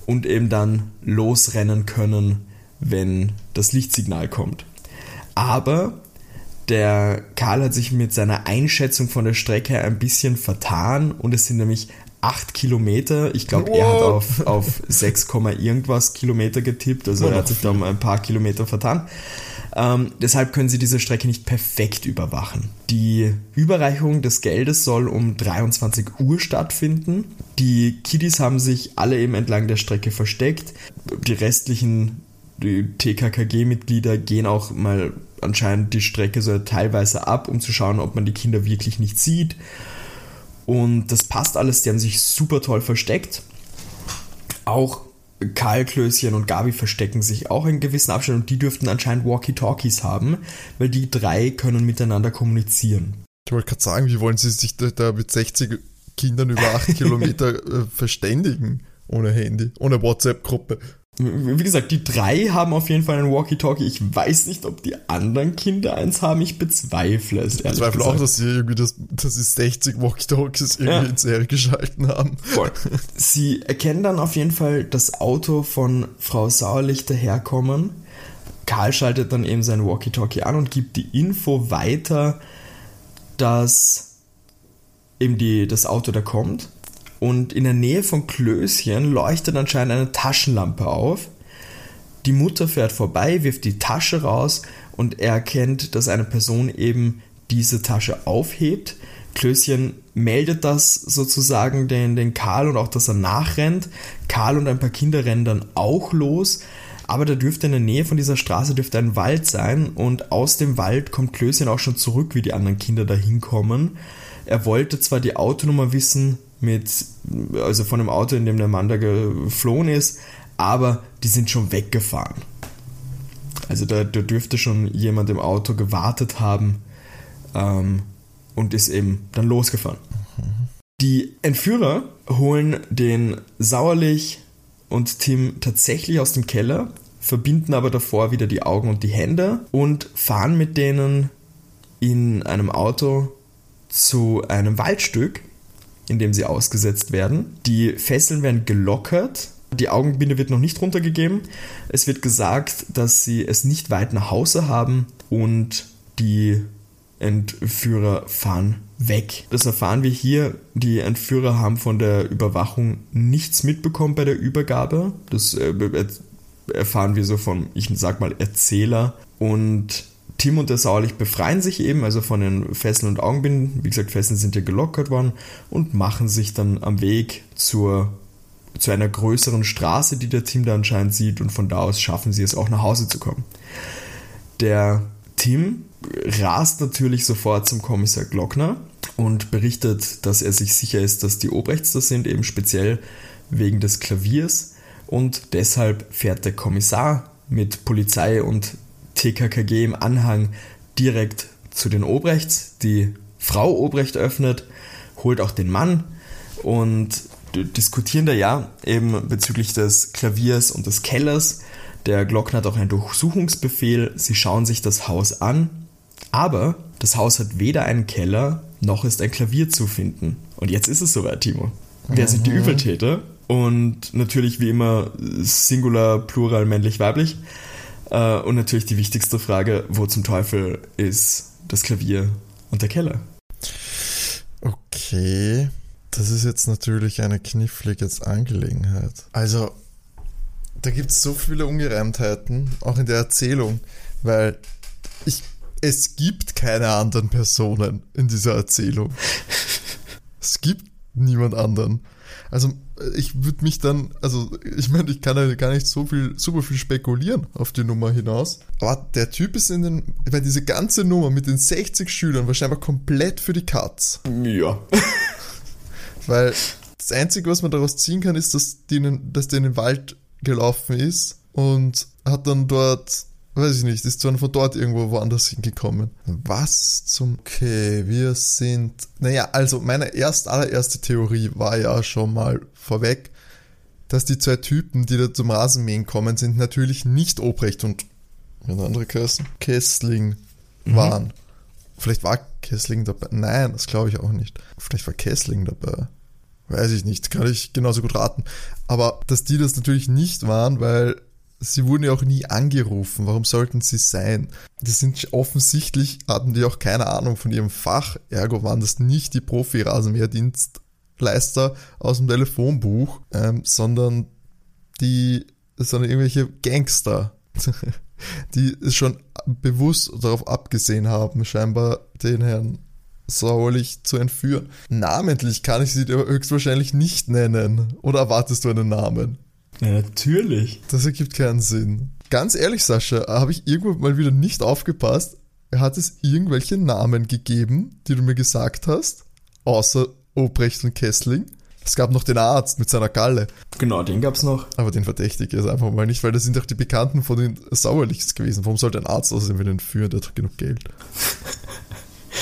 und eben dann losrennen können, wenn das Lichtsignal kommt. Aber der Karl hat sich mit seiner Einschätzung von der Strecke ein bisschen vertan und es sind nämlich 8 Kilometer. Ich glaube, er hat auf, auf 6, irgendwas Kilometer getippt, also er hat sich da um ein paar Kilometer vertan. Ähm, deshalb können sie diese Strecke nicht perfekt überwachen. Die Überreichung des Geldes soll um 23 Uhr stattfinden. Die Kiddies haben sich alle eben entlang der Strecke versteckt. Die restlichen TKKG-Mitglieder gehen auch mal anscheinend die Strecke so teilweise ab, um zu schauen, ob man die Kinder wirklich nicht sieht. Und das passt alles, die haben sich super toll versteckt. Auch Karl, Klößchen und Gabi verstecken sich auch in gewissen Abständen und die dürften anscheinend Walkie-Talkies haben, weil die drei können miteinander kommunizieren. Ich wollte gerade sagen, wie wollen sie sich da, da mit 60 Kindern über 8 Kilometer äh, verständigen? Ohne Handy, ohne WhatsApp-Gruppe. Wie gesagt, die drei haben auf jeden Fall einen Walkie-Talkie. Ich weiß nicht, ob die anderen Kinder eins haben. Ich bezweifle es. Ich bezweifle auch, dass sie irgendwie das, dass sie 60 Walkie-Talkies irgendwie ja. in Serie geschalten haben. Voll. Sie erkennen dann auf jeden Fall das Auto von Frau Sauerlich daherkommen. Karl schaltet dann eben sein Walkie-Talkie an und gibt die Info weiter, dass eben die, das Auto da kommt und in der Nähe von Klößchen leuchtet anscheinend eine Taschenlampe auf. Die Mutter fährt vorbei, wirft die Tasche raus und er erkennt, dass eine Person eben diese Tasche aufhebt. Klößchen meldet das sozusagen den, den Karl und auch, dass er nachrennt. Karl und ein paar Kinder rennen dann auch los. Aber da dürfte in der Nähe von dieser Straße dürfte ein Wald sein und aus dem Wald kommt Klößchen auch schon zurück, wie die anderen Kinder da hinkommen. Er wollte zwar die Autonummer wissen, mit, also von dem Auto, in dem der Mann da geflohen ist, aber die sind schon weggefahren. Also da, da dürfte schon jemand im Auto gewartet haben ähm, und ist eben dann losgefahren. Die Entführer holen den Sauerlich und Tim tatsächlich aus dem Keller, verbinden aber davor wieder die Augen und die Hände und fahren mit denen in einem Auto zu einem Waldstück, in dem sie ausgesetzt werden. Die Fesseln werden gelockert. Die Augenbinde wird noch nicht runtergegeben. Es wird gesagt, dass sie es nicht weit nach Hause haben und die Entführer fahren weg. Das erfahren wir hier. Die Entführer haben von der Überwachung nichts mitbekommen bei der Übergabe. Das äh, erfahren wir so von, ich sag mal, Erzähler. Und Tim und der Sauerlich befreien sich eben, also von den Fesseln und Augenbinden. Wie gesagt, Fesseln sind ja gelockert worden und machen sich dann am Weg zur, zu einer größeren Straße, die der Tim da anscheinend sieht und von da aus schaffen sie es auch nach Hause zu kommen. Der Tim rast natürlich sofort zum Kommissar Glockner und berichtet, dass er sich sicher ist, dass die Obrechts das sind, eben speziell wegen des Klaviers und deshalb fährt der Kommissar mit Polizei und TKKG im Anhang direkt zu den Obrechts. Die Frau Obrecht öffnet, holt auch den Mann und diskutieren da ja eben bezüglich des Klaviers und des Kellers. Der Glockner hat auch einen Durchsuchungsbefehl. Sie schauen sich das Haus an, aber das Haus hat weder einen Keller noch ist ein Klavier zu finden. Und jetzt ist es soweit, Timo. Wer sind die mhm. Übeltäter? Und natürlich wie immer Singular, Plural, männlich, weiblich. Äh, und natürlich die wichtigste Frage, wo zum Teufel ist das Klavier und der Keller? Okay, das ist jetzt natürlich eine knifflige Angelegenheit. Also, da gibt es so viele Ungereimtheiten, auch in der Erzählung, weil ich, es gibt keine anderen Personen in dieser Erzählung. es gibt niemand anderen. Also ich würde mich dann, also ich meine, ich kann ja gar nicht so viel, super viel spekulieren auf die Nummer hinaus. Aber der Typ ist in den, weil diese ganze Nummer mit den 60 Schülern wahrscheinlich komplett für die Katz. Ja. weil das Einzige, was man daraus ziehen kann, ist, dass, die in, dass der in den Wald gelaufen ist und hat dann dort weiß ich nicht, ist dann von dort irgendwo woanders hingekommen. Was zum... Okay, wir sind... Naja, also meine erst allererste Theorie war ja schon mal vorweg, dass die zwei Typen, die da zum Rasenmähen kommen, sind natürlich nicht Obrecht und eine andere Kirsten, Kessling mhm. waren. Mhm. Vielleicht war Kessling dabei. Nein, das glaube ich auch nicht. Vielleicht war Kessling dabei. Weiß ich nicht, kann ich genauso gut raten. Aber dass die das natürlich nicht waren, weil sie wurden ja auch nie angerufen. Warum sollten sie sein? Die sind offensichtlich, hatten die auch keine Ahnung von ihrem Fach. Ergo waren das nicht die Profi-Rasenmäherdienstleister aus dem Telefonbuch, ähm, sondern die, sondern irgendwelche Gangster, die es schon bewusst darauf abgesehen haben, scheinbar den Herrn Sauerlich zu entführen. Namentlich kann ich sie höchstwahrscheinlich nicht nennen. Oder erwartest du einen Namen? Ja, natürlich. Das ergibt keinen Sinn. Ganz ehrlich, Sascha, habe ich irgendwo mal wieder nicht aufgepasst. Hat es irgendwelche Namen gegeben, die du mir gesagt hast? Außer Obrecht und Kessling? Es gab noch den Arzt mit seiner Galle. Genau, den gab's noch. Aber den verdächtige ich jetzt einfach mal nicht, weil das sind doch die Bekannten von den Sauerlichs gewesen. Warum sollte ein Arzt außerdem wieder entführen? Der hat doch genug Geld.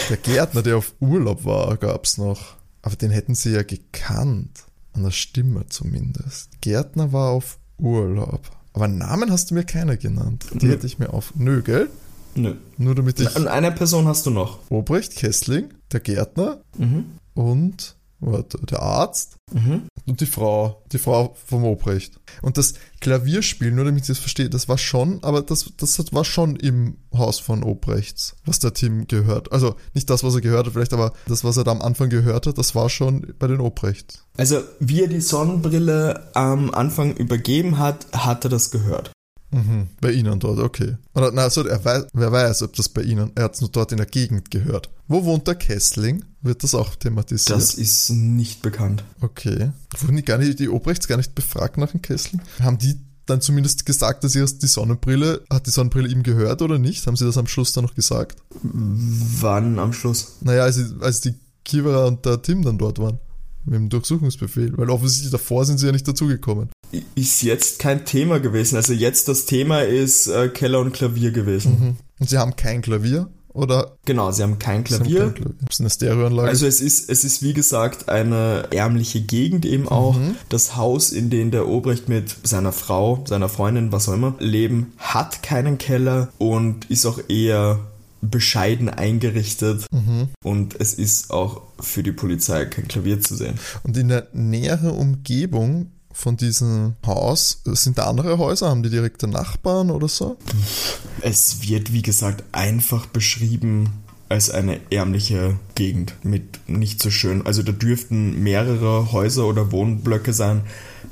Der Gärtner, der auf Urlaub war, gab's noch. Aber den hätten sie ja gekannt. An der Stimme zumindest. Gärtner war auf Urlaub. Aber Namen hast du mir keiner genannt. Die Nö. hätte ich mir auf. Nö, gell? Nö. Nur damit ich. Und eine Person hast du noch. Obrecht, Kessling, der Gärtner Mhm. und der Arzt Mhm. und die Frau, die Frau vom Obrecht. Und das Klavierspiel, nur damit ich das verstehe, das war schon, aber das, das war schon im Haus von Obrechts, was der Tim gehört. Also nicht das, was er gehört hat vielleicht, aber das, was er da am Anfang gehört hat, das war schon bei den Obrechts. Also, wie er die Sonnenbrille am Anfang übergeben hat, hat er das gehört. Mhm, bei Ihnen dort, okay. Oder, na, also, er weiß, wer weiß, ob das bei Ihnen, er hat es nur dort in der Gegend gehört. Wo wohnt der Kessling? Wird das auch thematisiert? Das ist nicht bekannt. Okay. Wurden die, gar nicht, die Obrechts gar nicht befragt nach dem Kessel? Haben die dann zumindest gesagt, dass ihr die Sonnenbrille, hat die Sonnenbrille ihm gehört oder nicht? Haben sie das am Schluss dann noch gesagt? Wann am Schluss? Naja, als, als die Kivera und der Tim dann dort waren. Mit dem Durchsuchungsbefehl. Weil offensichtlich davor sind sie ja nicht dazugekommen. Ist jetzt kein Thema gewesen. Also jetzt das Thema ist äh, Keller und Klavier gewesen. Mhm. Und sie haben kein Klavier? Oder Genau, sie haben kein sie haben Klavier. kein Klavier? Das ist eine Stereoanlage. Also es ist, es ist wie gesagt eine ärmliche Gegend eben auch. Das Haus, in dem der Obrecht mit seiner Frau, seiner Freundin, was auch immer, leben, hat keinen Keller und ist auch eher bescheiden eingerichtet. Und es ist auch für die Polizei kein Klavier zu sehen. und in der näheren Umgebung von diesem Haus, sind da andere Häuser? Haben die direkte Nachbarn oder so? Es wird, wie gesagt, einfach beschrieben als eine ärmliche Gegend mit nicht so schön. Also da dürften mehrere Häuser oder Wohnblöcke sein,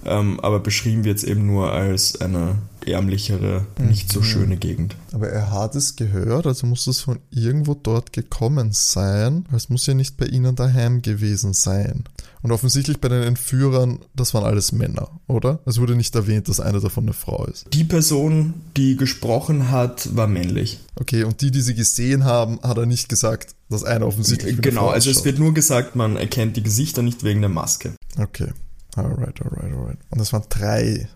ähm, aber beschrieben wird es eben nur als eine ärmlichere, nicht so schöne Gegend. Aber er hat es gehört, also muss es von irgendwo dort gekommen sein. Es muss ja nicht bei ihnen daheim gewesen sein. Und offensichtlich bei den Entführern, das waren alles Männer, oder? Es wurde nicht erwähnt, dass eine davon eine Frau ist. Die Person, die gesprochen hat, war männlich. Okay, und die, die sie gesehen haben, hat er nicht gesagt, dass eine offensichtlich Genau, also es wird nur gesagt, man erkennt die Gesichter nicht wegen der Maske. Okay, alright, alright, alright. Und das waren drei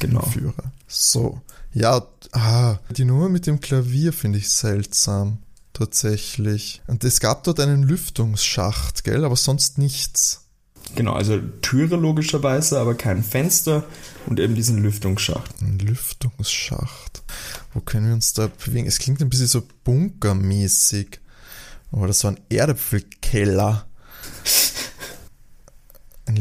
Genau. Entführer. So, ja, ah, die Nummer mit dem Klavier finde ich seltsam. Tatsächlich. Und es gab dort einen Lüftungsschacht, gell? Aber sonst nichts. Genau, also Türe logischerweise, aber kein Fenster und eben diesen Lüftungsschacht. Ein Lüftungsschacht. Wo können wir uns da bewegen? Es klingt ein bisschen so bunkermäßig. Aber das war ein Erdäpfelkeller.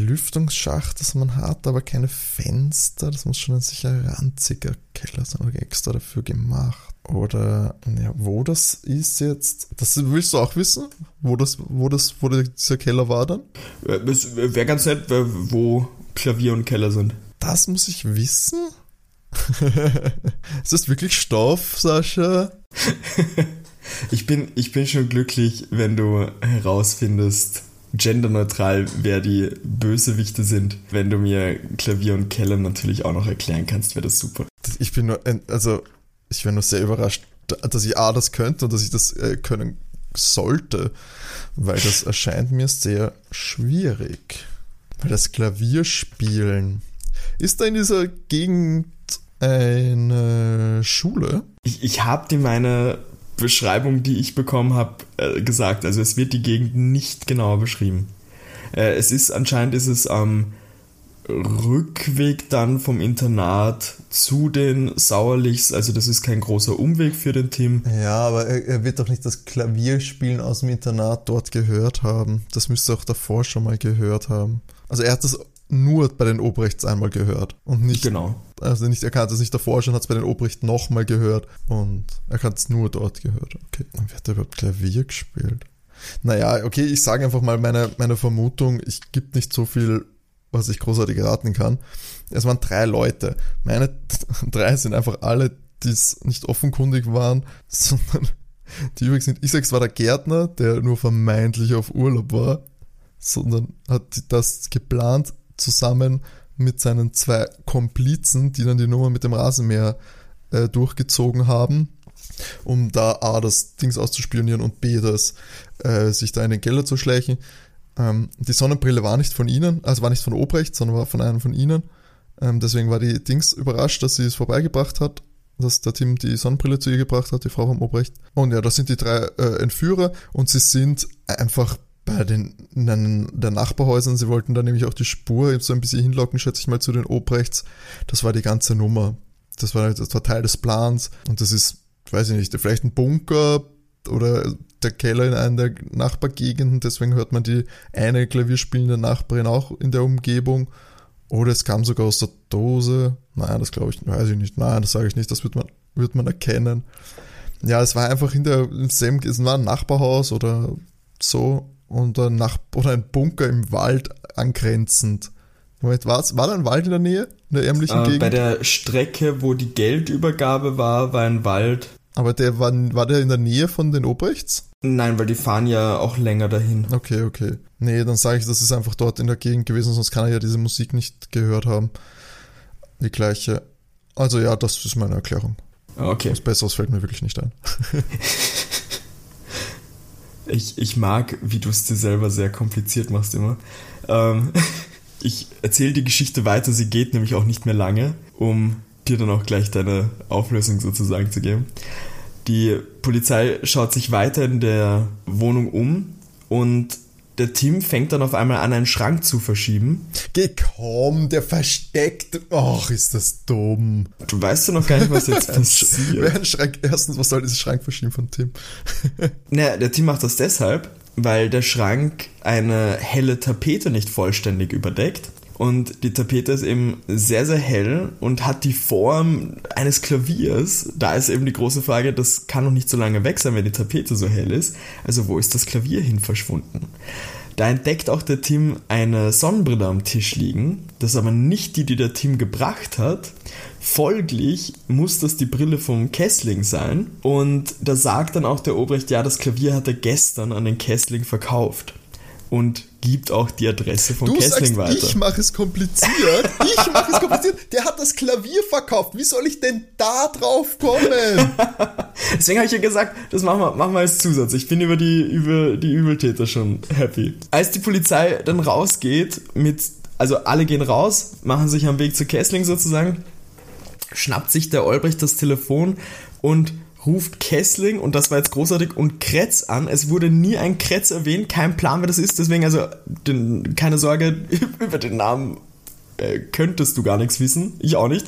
Lüftungsschacht, das man hat, aber keine Fenster. Das muss schon ein sicher ranziger Keller sein, oder extra dafür gemacht. Oder, ja, wo das ist jetzt. Das willst du auch wissen? Wo das, wo das, wo dieser Keller war dann? Äh, Es wäre ganz nett, wer- wo Klavier und Keller sind. Das muss ich wissen? ist das wirklich Stoff, Sascha? Ich bin, ich bin schon glücklich, wenn du herausfindest, genderneutral, wer die Bösewichte sind. Wenn du mir Klavier und Keller natürlich auch noch erklären kannst, wäre das super. Ich bin nur, also, ich wäre nur sehr überrascht, dass ich A, das könnte und dass ich das äh, können sollte, weil das erscheint mir sehr schwierig. Weil das Klavierspielen. Ist da in dieser Gegend eine Schule? Ich, ich habe dir meine Beschreibung, die ich bekommen habe, äh, gesagt. Also es wird die Gegend nicht genauer beschrieben. Äh, es ist anscheinend ist es am Rückweg dann vom Internat zu den Sauerlichs. Also das ist kein großer Umweg für den Tim. Ja, aber er, er wird doch nicht das Klavierspielen aus dem Internat dort gehört haben. Das müsste er auch davor schon mal gehört haben. Also er hat das nur bei den Obrechts einmal gehört und nicht Genau. Also nicht, er kannte es nicht davor schon, hat es bei den Obrecht nochmal gehört und er hat es nur dort gehört. Okay. Und wer hat überhaupt Klavier gespielt? Naja, okay, ich sage einfach mal meine, meine Vermutung, ich gibt nicht so viel, was ich großartig raten kann. Es waren drei Leute. Meine drei sind einfach alle, die es nicht offenkundig waren, sondern die übrigens sind, ich sag's war der Gärtner, der nur vermeintlich auf Urlaub war, sondern hat das geplant zusammen mit seinen zwei Komplizen, die dann die Nummer mit dem Rasenmäher äh, durchgezogen haben, um da A, das Dings auszuspionieren und B, das äh, sich da in den Keller zu schleichen. Ähm, die Sonnenbrille war nicht von ihnen, also war nicht von Obrecht, sondern war von einem von ihnen. Ähm, deswegen war die Dings überrascht, dass sie es vorbeigebracht hat, dass der Tim die Sonnenbrille zu ihr gebracht hat, die Frau vom Obrecht. Und ja, das sind die drei äh, Entführer und sie sind einfach bei den, den, der Nachbarhäusern, sie wollten da nämlich auch die Spur so ein bisschen hinlocken, schätze ich mal, zu den Obrechts. Das war die ganze Nummer. Das war, das war Teil des Plans und das ist, weiß ich nicht, vielleicht ein Bunker oder der Keller in einer der Nachbargegenden, deswegen hört man die eine klavierspielende Nachbarin auch in der Umgebung. Oder es kam sogar aus der Dose. Nein, das glaube ich, weiß ich nicht. Nein, das sage ich nicht, das wird man, wird man erkennen. Ja, es war einfach in der, im selben, es war ein Nachbarhaus oder so und ein Nach oder ein Bunker im Wald angrenzend. Moment, war's, war da ein Wald in der Nähe? In der ärmlichen Äh, Gegend? bei der Strecke, wo die Geldübergabe war, war ein Wald. Aber der war, war der in der Nähe von den Obrechts? Nein, weil die fahren ja auch länger dahin. Okay, okay. Nee, dann sage ich, das ist einfach dort in der Gegend gewesen, sonst kann er ja diese Musik nicht gehört haben. Die gleiche. Also ja, das ist meine Erklärung. Okay. Was Besseres fällt mir wirklich nicht ein. Ich, ich mag, wie du es dir selber sehr kompliziert machst immer. Ähm, ich erzähle die Geschichte weiter, sie geht nämlich auch nicht mehr lange, um dir dann auch gleich deine Auflösung sozusagen zu geben. Die Polizei schaut sich weiter in der Wohnung um und der Tim fängt dann auf einmal an, einen Schrank zu verschieben. Geh komm, der versteckt. Ach, ist das dumm. Du weißt ja noch gar nicht, was jetzt Wer passiert. ein Schrank, erstens, was soll dieser Schrank verschieben von Tim? Naja, der Tim macht das deshalb, weil der Schrank eine helle Tapete nicht vollständig überdeckt. Und die Tapete ist eben sehr, sehr hell und hat die Form eines Klaviers. Da ist eben die große Frage, das kann noch nicht so lange weg sein, wenn die Tapete so hell ist. Also wo ist das Klavier hin verschwunden? Da entdeckt auch der Tim eine Sonnenbrille am Tisch liegen. Das ist aber nicht die, die der Tim gebracht hat. Folglich muss das die Brille vom Kessling sein. Und da sagt dann auch der Obrecht, ja, das Klavier hat er gestern an den Kessling verkauft. Und gibt auch die Adresse Du Kessling sagst, weiter. ich mache es kompliziert. Ich mache es kompliziert. Der hat das Klavier verkauft. Wie soll ich denn da drauf kommen? Deswegen habe ich ja gesagt, das machen wir, machen wir als Zusatz. Ich bin über die, über die Übeltäter schon happy. Als die Polizei dann rausgeht mit, also alle gehen raus, machen sich am Weg zu Kessling sozusagen, schnappt sich der Olbrecht das Telefon und ruft Kessling, und das war jetzt großartig, und Kretz an. Es wurde nie ein Kretz erwähnt, kein Plan, wer das ist, deswegen also den, keine Sorge, über den Namen äh, könntest du gar nichts wissen. Ich auch nicht.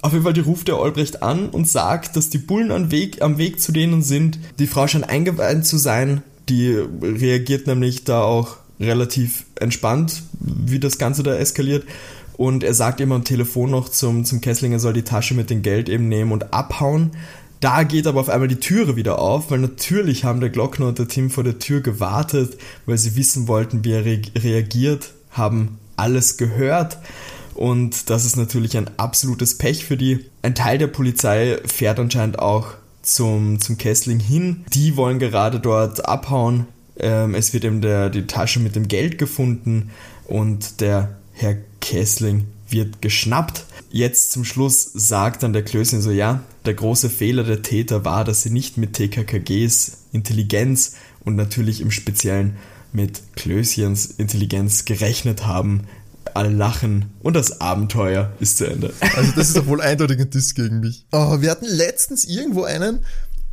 Auf jeden Fall, die ruft der Olbrecht an und sagt, dass die Bullen am Weg, am Weg zu denen sind. Die Frau scheint eingeweiht zu sein. Die reagiert nämlich da auch relativ entspannt, wie das Ganze da eskaliert. Und er sagt ihm am Telefon noch zum, zum Kessling, er soll die Tasche mit dem Geld eben nehmen und abhauen. Da geht aber auf einmal die Türe wieder auf, weil natürlich haben der Glockner und der Tim vor der Tür gewartet, weil sie wissen wollten, wie er re reagiert, haben alles gehört. Und das ist natürlich ein absolutes Pech für die. Ein Teil der Polizei fährt anscheinend auch zum, zum Kessling hin. Die wollen gerade dort abhauen. Ähm, es wird eben der, die Tasche mit dem Geld gefunden und der Herr Kessling wird geschnappt. Jetzt zum Schluss sagt dann der Klößchen so, ja, der große Fehler der Täter war, dass sie nicht mit TKKGs Intelligenz und natürlich im Speziellen mit Klößchens Intelligenz gerechnet haben. Alle lachen und das Abenteuer ist zu Ende. Also das ist doch wohl eindeutig ein Diss gegen mich. Oh, wir hatten letztens irgendwo einen,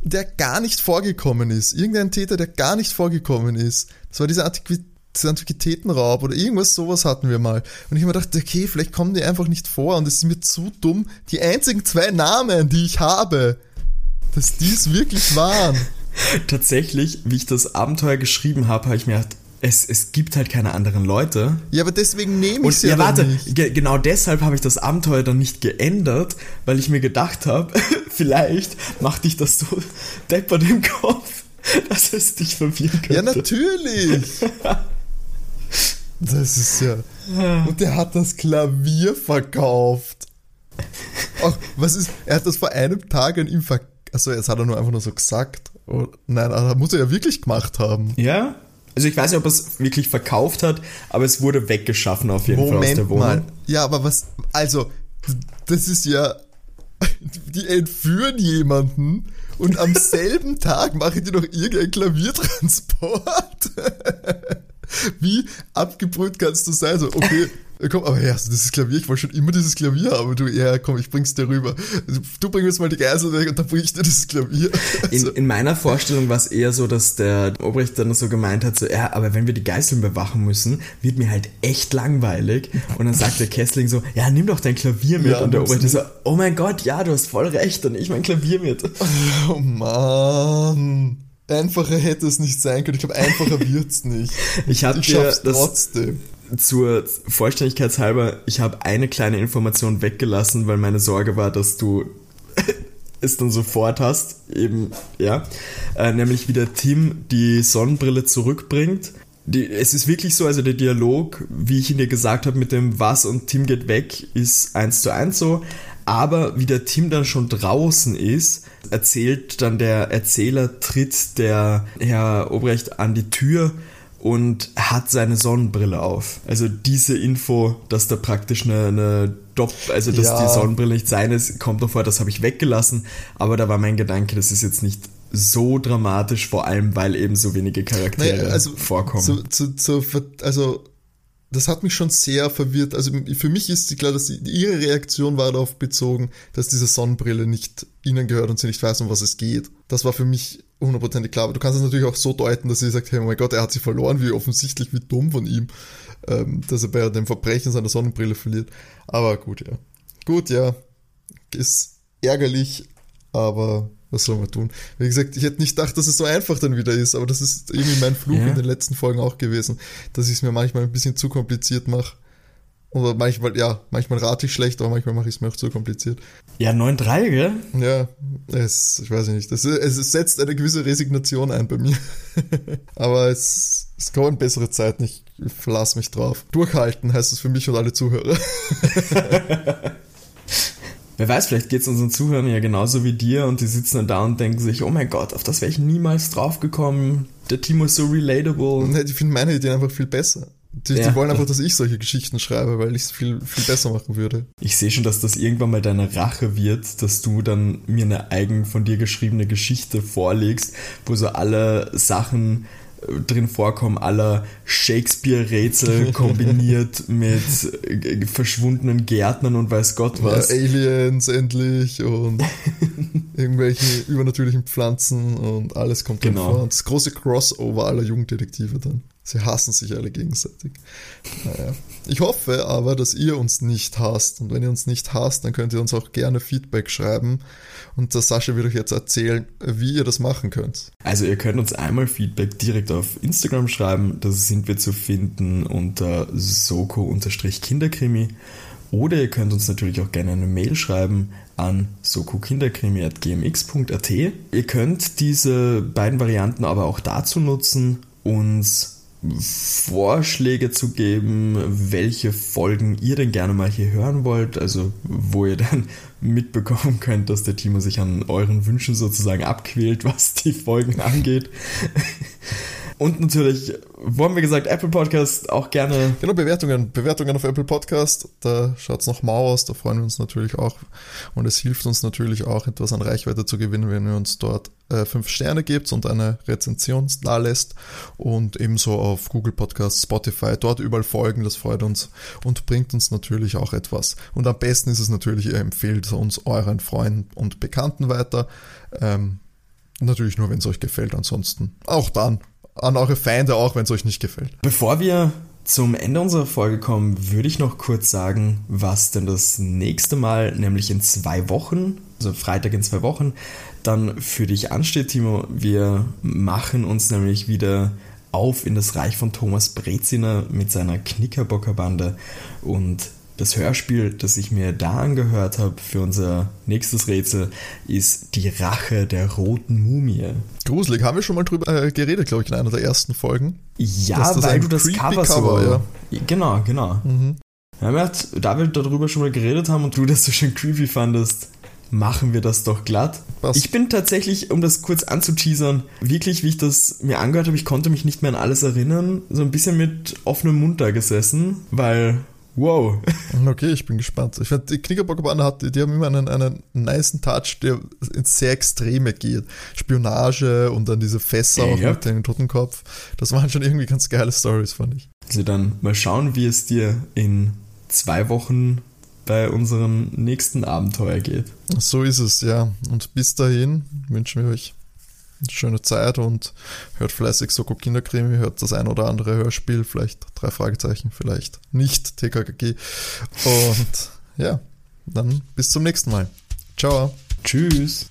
der gar nicht vorgekommen ist. Irgendein Täter, der gar nicht vorgekommen ist. Das war dieser Antiqui Antiquitätenraub oder irgendwas sowas hatten wir mal. Und ich habe mir gedacht, okay, vielleicht kommen die einfach nicht vor und es ist mir zu dumm. Die einzigen zwei Namen, die ich habe, dass die es wirklich waren. Tatsächlich, wie ich das Abenteuer geschrieben habe, habe ich mir gedacht, es, es gibt halt keine anderen Leute. Ja, aber deswegen nehme ich sie ja, ja warte, nicht. ge genau deshalb habe ich das Abenteuer dann nicht geändert, weil ich mir gedacht habe, vielleicht macht dich das so deppert im Kopf, dass es dich verwirren könnte. Ja, natürlich. Das ist ja. Und der hat das Klavier verkauft. Ach, was ist. Er hat das vor einem Tag an ihm verkauft. Achso, jetzt hat er nur einfach nur so gesagt. Oh, nein, aber muss er ja wirklich gemacht haben. Ja? Also ich weiß nicht, ob er es wirklich verkauft hat, aber es wurde weggeschaffen auf jeden Fall aus der Moment Wohnung. mal. Ja, aber was. Also, das ist ja. Die entführen jemanden und am selben Tag machen die noch irgendein Klaviertransport. Wie abgebrüht kannst du sein? So, okay, komm, aber ja, also dieses Klavier, ich wollte schon immer dieses Klavier haben. Du, ja, komm, ich bring's dir rüber. Du bringst mal die Geisel weg und dann bring ich dir dieses Klavier. Also. In, in meiner Vorstellung war es eher so, dass der Obrecht dann so gemeint hat, so, ja, aber wenn wir die Geiseln bewachen müssen, wird mir halt echt langweilig. Und dann sagt der Kessling so, ja, nimm doch dein Klavier mit. Ja, und der Obrecht so, oh mein Gott, ja, du hast voll recht, und ich mein Klavier mit. Oh Mann. Einfacher hätte es nicht sein können. Ich glaube, einfacher wird's nicht. ich habe das trotzdem zur Vollständigkeit halber, ich habe eine kleine Information weggelassen, weil meine Sorge war, dass du es dann sofort hast, eben, ja, äh, nämlich wie der Tim die Sonnenbrille zurückbringt. Die, es ist wirklich so, also der Dialog, wie ich ihn dir gesagt habe, mit dem Was und Tim geht weg, ist eins zu eins so. Aber wie der Tim dann schon draußen ist, erzählt dann der Erzähler, tritt der Herr Obrecht an die Tür und hat seine Sonnenbrille auf. Also diese Info, dass da praktisch eine, eine Dopp, also dass ja. die Sonnenbrille nicht seine ist, kommt noch vor, das habe ich weggelassen. Aber da war mein Gedanke, das ist jetzt nicht so dramatisch, vor allem weil eben so wenige Charaktere naja, also vorkommen. Zu, zu, zu, also das hat mich schon sehr verwirrt. Also für mich ist klar, dass ihre Reaktion war darauf bezogen, dass diese Sonnenbrille nicht ihnen gehört und sie nicht weiß, um was es geht. Das war für mich hundertprozentig klar. Aber du kannst es natürlich auch so deuten, dass sie sagt, hey, oh mein Gott, er hat sie verloren, wie offensichtlich, wie dumm von ihm, ähm, dass er bei dem Verbrechen seiner Sonnenbrille verliert. Aber gut, ja. Gut, ja. Ist ärgerlich, aber was soll man tun? Wie gesagt, ich hätte nicht gedacht, dass es so einfach dann wieder ist, aber das ist irgendwie mein Fluch ja. in den letzten Folgen auch gewesen, dass ich es mir manchmal ein bisschen zu kompliziert mache. Oder manchmal, ja, manchmal rate ich schlecht, aber manchmal mache ich es mir auch zu kompliziert. Ja, 9-3, gell? Ja, es, ich weiß nicht. Es, es setzt eine gewisse Resignation ein bei mir. aber es, es kommen bessere Zeiten, ich verlasse mich drauf. Durchhalten heißt es für mich und alle Zuhörer. Wer weiß, vielleicht geht es unseren Zuhörern ja genauso wie dir und die sitzen dann da und denken sich, oh mein Gott, auf das wäre ich niemals drauf gekommen. Der Timo ist so relatable. Nee, die finden meine Ideen einfach viel besser. Die, ja. die, wollen einfach, dass ich solche Geschichten schreibe, weil ich es viel, viel besser machen würde. Ich sehe schon, dass das irgendwann mal deine Rache wird, dass du dann mir eine eigen von dir geschriebene Geschichte vorlegst, wo so alle Sachen drin vorkommen, aller Shakespeare-Rätsel kombiniert mit äh, verschwundenen Gärtnern und weiß Gott was. Ja, Aliens endlich und irgendwelche übernatürlichen Pflanzen und alles kommt genau. drin vor. Und das große Crossover aller Jugenddetektive dann. Sie hassen sich alle gegenseitig. Naja. Ich hoffe aber, dass ihr uns nicht hasst. Und wenn ihr uns nicht hasst, dann könnt ihr uns auch gerne Feedback schreiben. Und der Sascha wird euch jetzt erzählen, wie ihr das machen könnt. Also ihr könnt uns einmal Feedback direkt auf Instagram schreiben. Da sind wir zu finden unter soko-kinderkrimi. Oder ihr könnt uns natürlich auch gerne eine Mail schreiben an sokokinderkrimi.gmx.at. Ihr könnt diese beiden Varianten aber auch dazu nutzen, uns Vorschläge zu geben, welche Folgen ihr denn gerne mal hier hören wollt, also wo ihr dann mitbekommen könnt, dass der Timo sich an euren Wünschen sozusagen abquält, was die Folgen angeht. Und natürlich, wo haben wir gesagt, Apple Podcast auch gerne. Genau, Bewertungen. Bewertungen auf Apple Podcast. Da schaut es noch mau aus. Da freuen wir uns natürlich auch. Und es hilft uns natürlich auch, etwas an Reichweite zu gewinnen, wenn ihr uns dort äh, fünf Sterne gebt und eine Rezension da lässt. Und ebenso auf Google Podcast, Spotify. Dort überall folgen. Das freut uns und bringt uns natürlich auch etwas. Und am besten ist es natürlich, ihr empfehlt uns euren Freunden und Bekannten weiter. Ähm, Natürlich nur, wenn es euch gefällt. Ansonsten auch dann an eure Feinde auch, wenn es euch nicht gefällt. Bevor wir zum Ende unserer Folge kommen, würde ich noch kurz sagen, was denn das nächste Mal, nämlich in zwei Wochen, also Freitag in zwei Wochen, dann für dich ansteht, Timo. Wir machen uns nämlich wieder auf in das Reich von Thomas Breziner mit seiner Knickerbockerbande und das Hörspiel, das ich mir da angehört habe für unser nächstes Rätsel, ist Die Rache der roten Mumie. Gruselig, haben wir schon mal drüber äh, geredet, glaube ich, in einer der ersten Folgen. Ja, weil du das Cover, Cover so. Ja. Genau, genau. Mhm. Ja, da wir darüber schon mal geredet haben und du das so schön creepy fandest, machen wir das doch glatt. Was? Ich bin tatsächlich, um das kurz anzuteasern, wirklich, wie ich das mir angehört habe, ich konnte mich nicht mehr an alles erinnern, so ein bisschen mit offenem Mund da gesessen, weil Wow. Okay, ich bin gespannt. Ich finde, die Knickerbockerbande hat, die haben immer einen, einen niceen Touch, der ins sehr Extreme geht. Spionage und dann diese Fässer auch Ja. mit dem Totenkopf. Das waren schon irgendwie ganz geile Stories, fand ich. Also dann mal schauen, wie es dir in zwei Wochen bei unserem nächsten Abenteuer geht. So ist es, ja. Und bis dahin wünschen wir euch schöne Zeit und hört fleißig Soko Kinderkrimi, hört das ein oder andere Hörspiel, vielleicht drei Fragezeichen, vielleicht nicht TKKG. Und ja, dann bis zum nächsten Mal. Ciao. Tschüss.